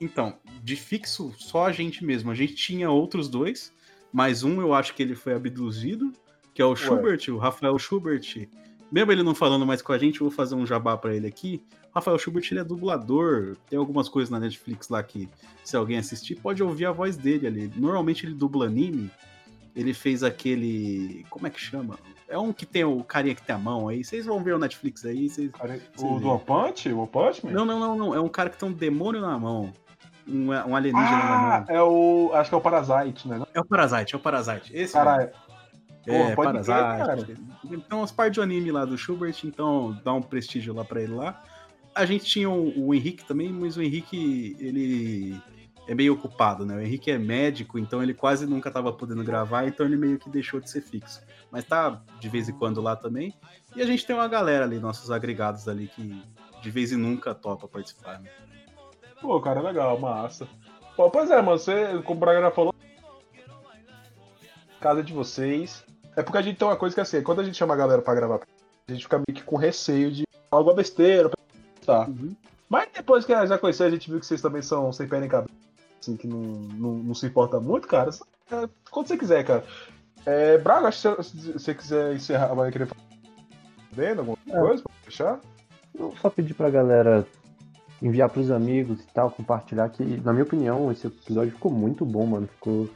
Então, de fixo, só a gente mesmo. A gente tinha outros dois, mas um eu acho que ele foi abduzido, que é o Ué. Schubert, o Rafael Schubert. Mesmo ele não falando mais com a gente, eu vou fazer um jabá para ele aqui. Rafael Schubert ele é dublador, tem algumas coisas na Netflix lá que, se alguém assistir, pode ouvir a voz dele ali. Normalmente ele dubla anime. Ele fez aquele. Como é que chama? É um que tem o carinha que tem a mão aí. Vocês vão ver o Netflix aí. Vocês, o do Opante? O Opante? Não, não, não, não. É um cara que tem um demônio na mão. Um, um alienígena ah, na mão. É o. Acho que é o Parasite, né? É o Parasite, é o Parasite. Esse Caralho. É, Pô, Parasite. então, as partes de anime lá do Schubert, então dá um prestígio lá pra ele lá. A gente tinha o, o Henrique também, mas o Henrique, ele é meio ocupado, né? O Henrique é médico, então ele quase nunca tava podendo gravar, então ele meio que deixou de ser fixo. Mas tá de vez em quando lá também. E a gente tem uma galera ali, nossos agregados ali, que de vez em nunca topa participar, né? Pô, cara, legal, massa. Pô, pois é, mano, você, como o Braga já falou, casa de vocês, é porque a gente tem uma coisa que é assim, quando a gente chama a galera pra gravar, a gente fica meio que com receio de alguma besteira. Tá. Uhum. Mas depois que já conheceu, a gente viu que vocês também são sem pé nem cabeça, assim, que não, não, não, se importa muito, cara. É, quando você quiser, cara. É, Braga, acho que se você quiser encerrar, vai querer vendo alguma é. coisa pra fechar? Eu só pedir pra galera enviar pros amigos e tal, compartilhar que, na minha opinião, esse episódio ficou muito bom, mano. Ficou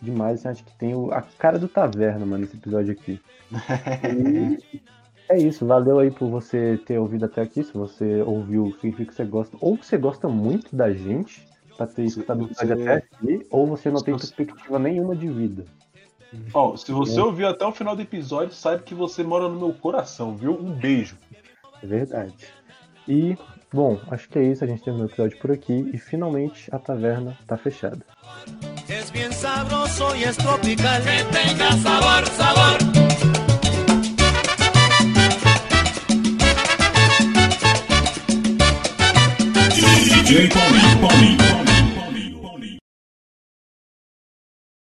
demais. Acho que tem o, a cara do Taverna, mano, esse episódio aqui. *laughs* e é isso. Valeu aí por você ter ouvido até aqui. Se você ouviu, significa que você gosta. Ou que você gosta muito da gente, pra ter escutado o episódio até aqui, ou você não tem perspectiva nenhuma de vida. Ó, oh, se você é. ouviu até o final do episódio, saiba que você mora no meu coração, viu? Um beijo. É verdade. E, bom, acho que é isso. A gente terminou o episódio por aqui. E finalmente a taverna tá fechada. Es bien sabroso y es tropical. Que tenga sabor, sabor. DJ Pony, Pony, Pony.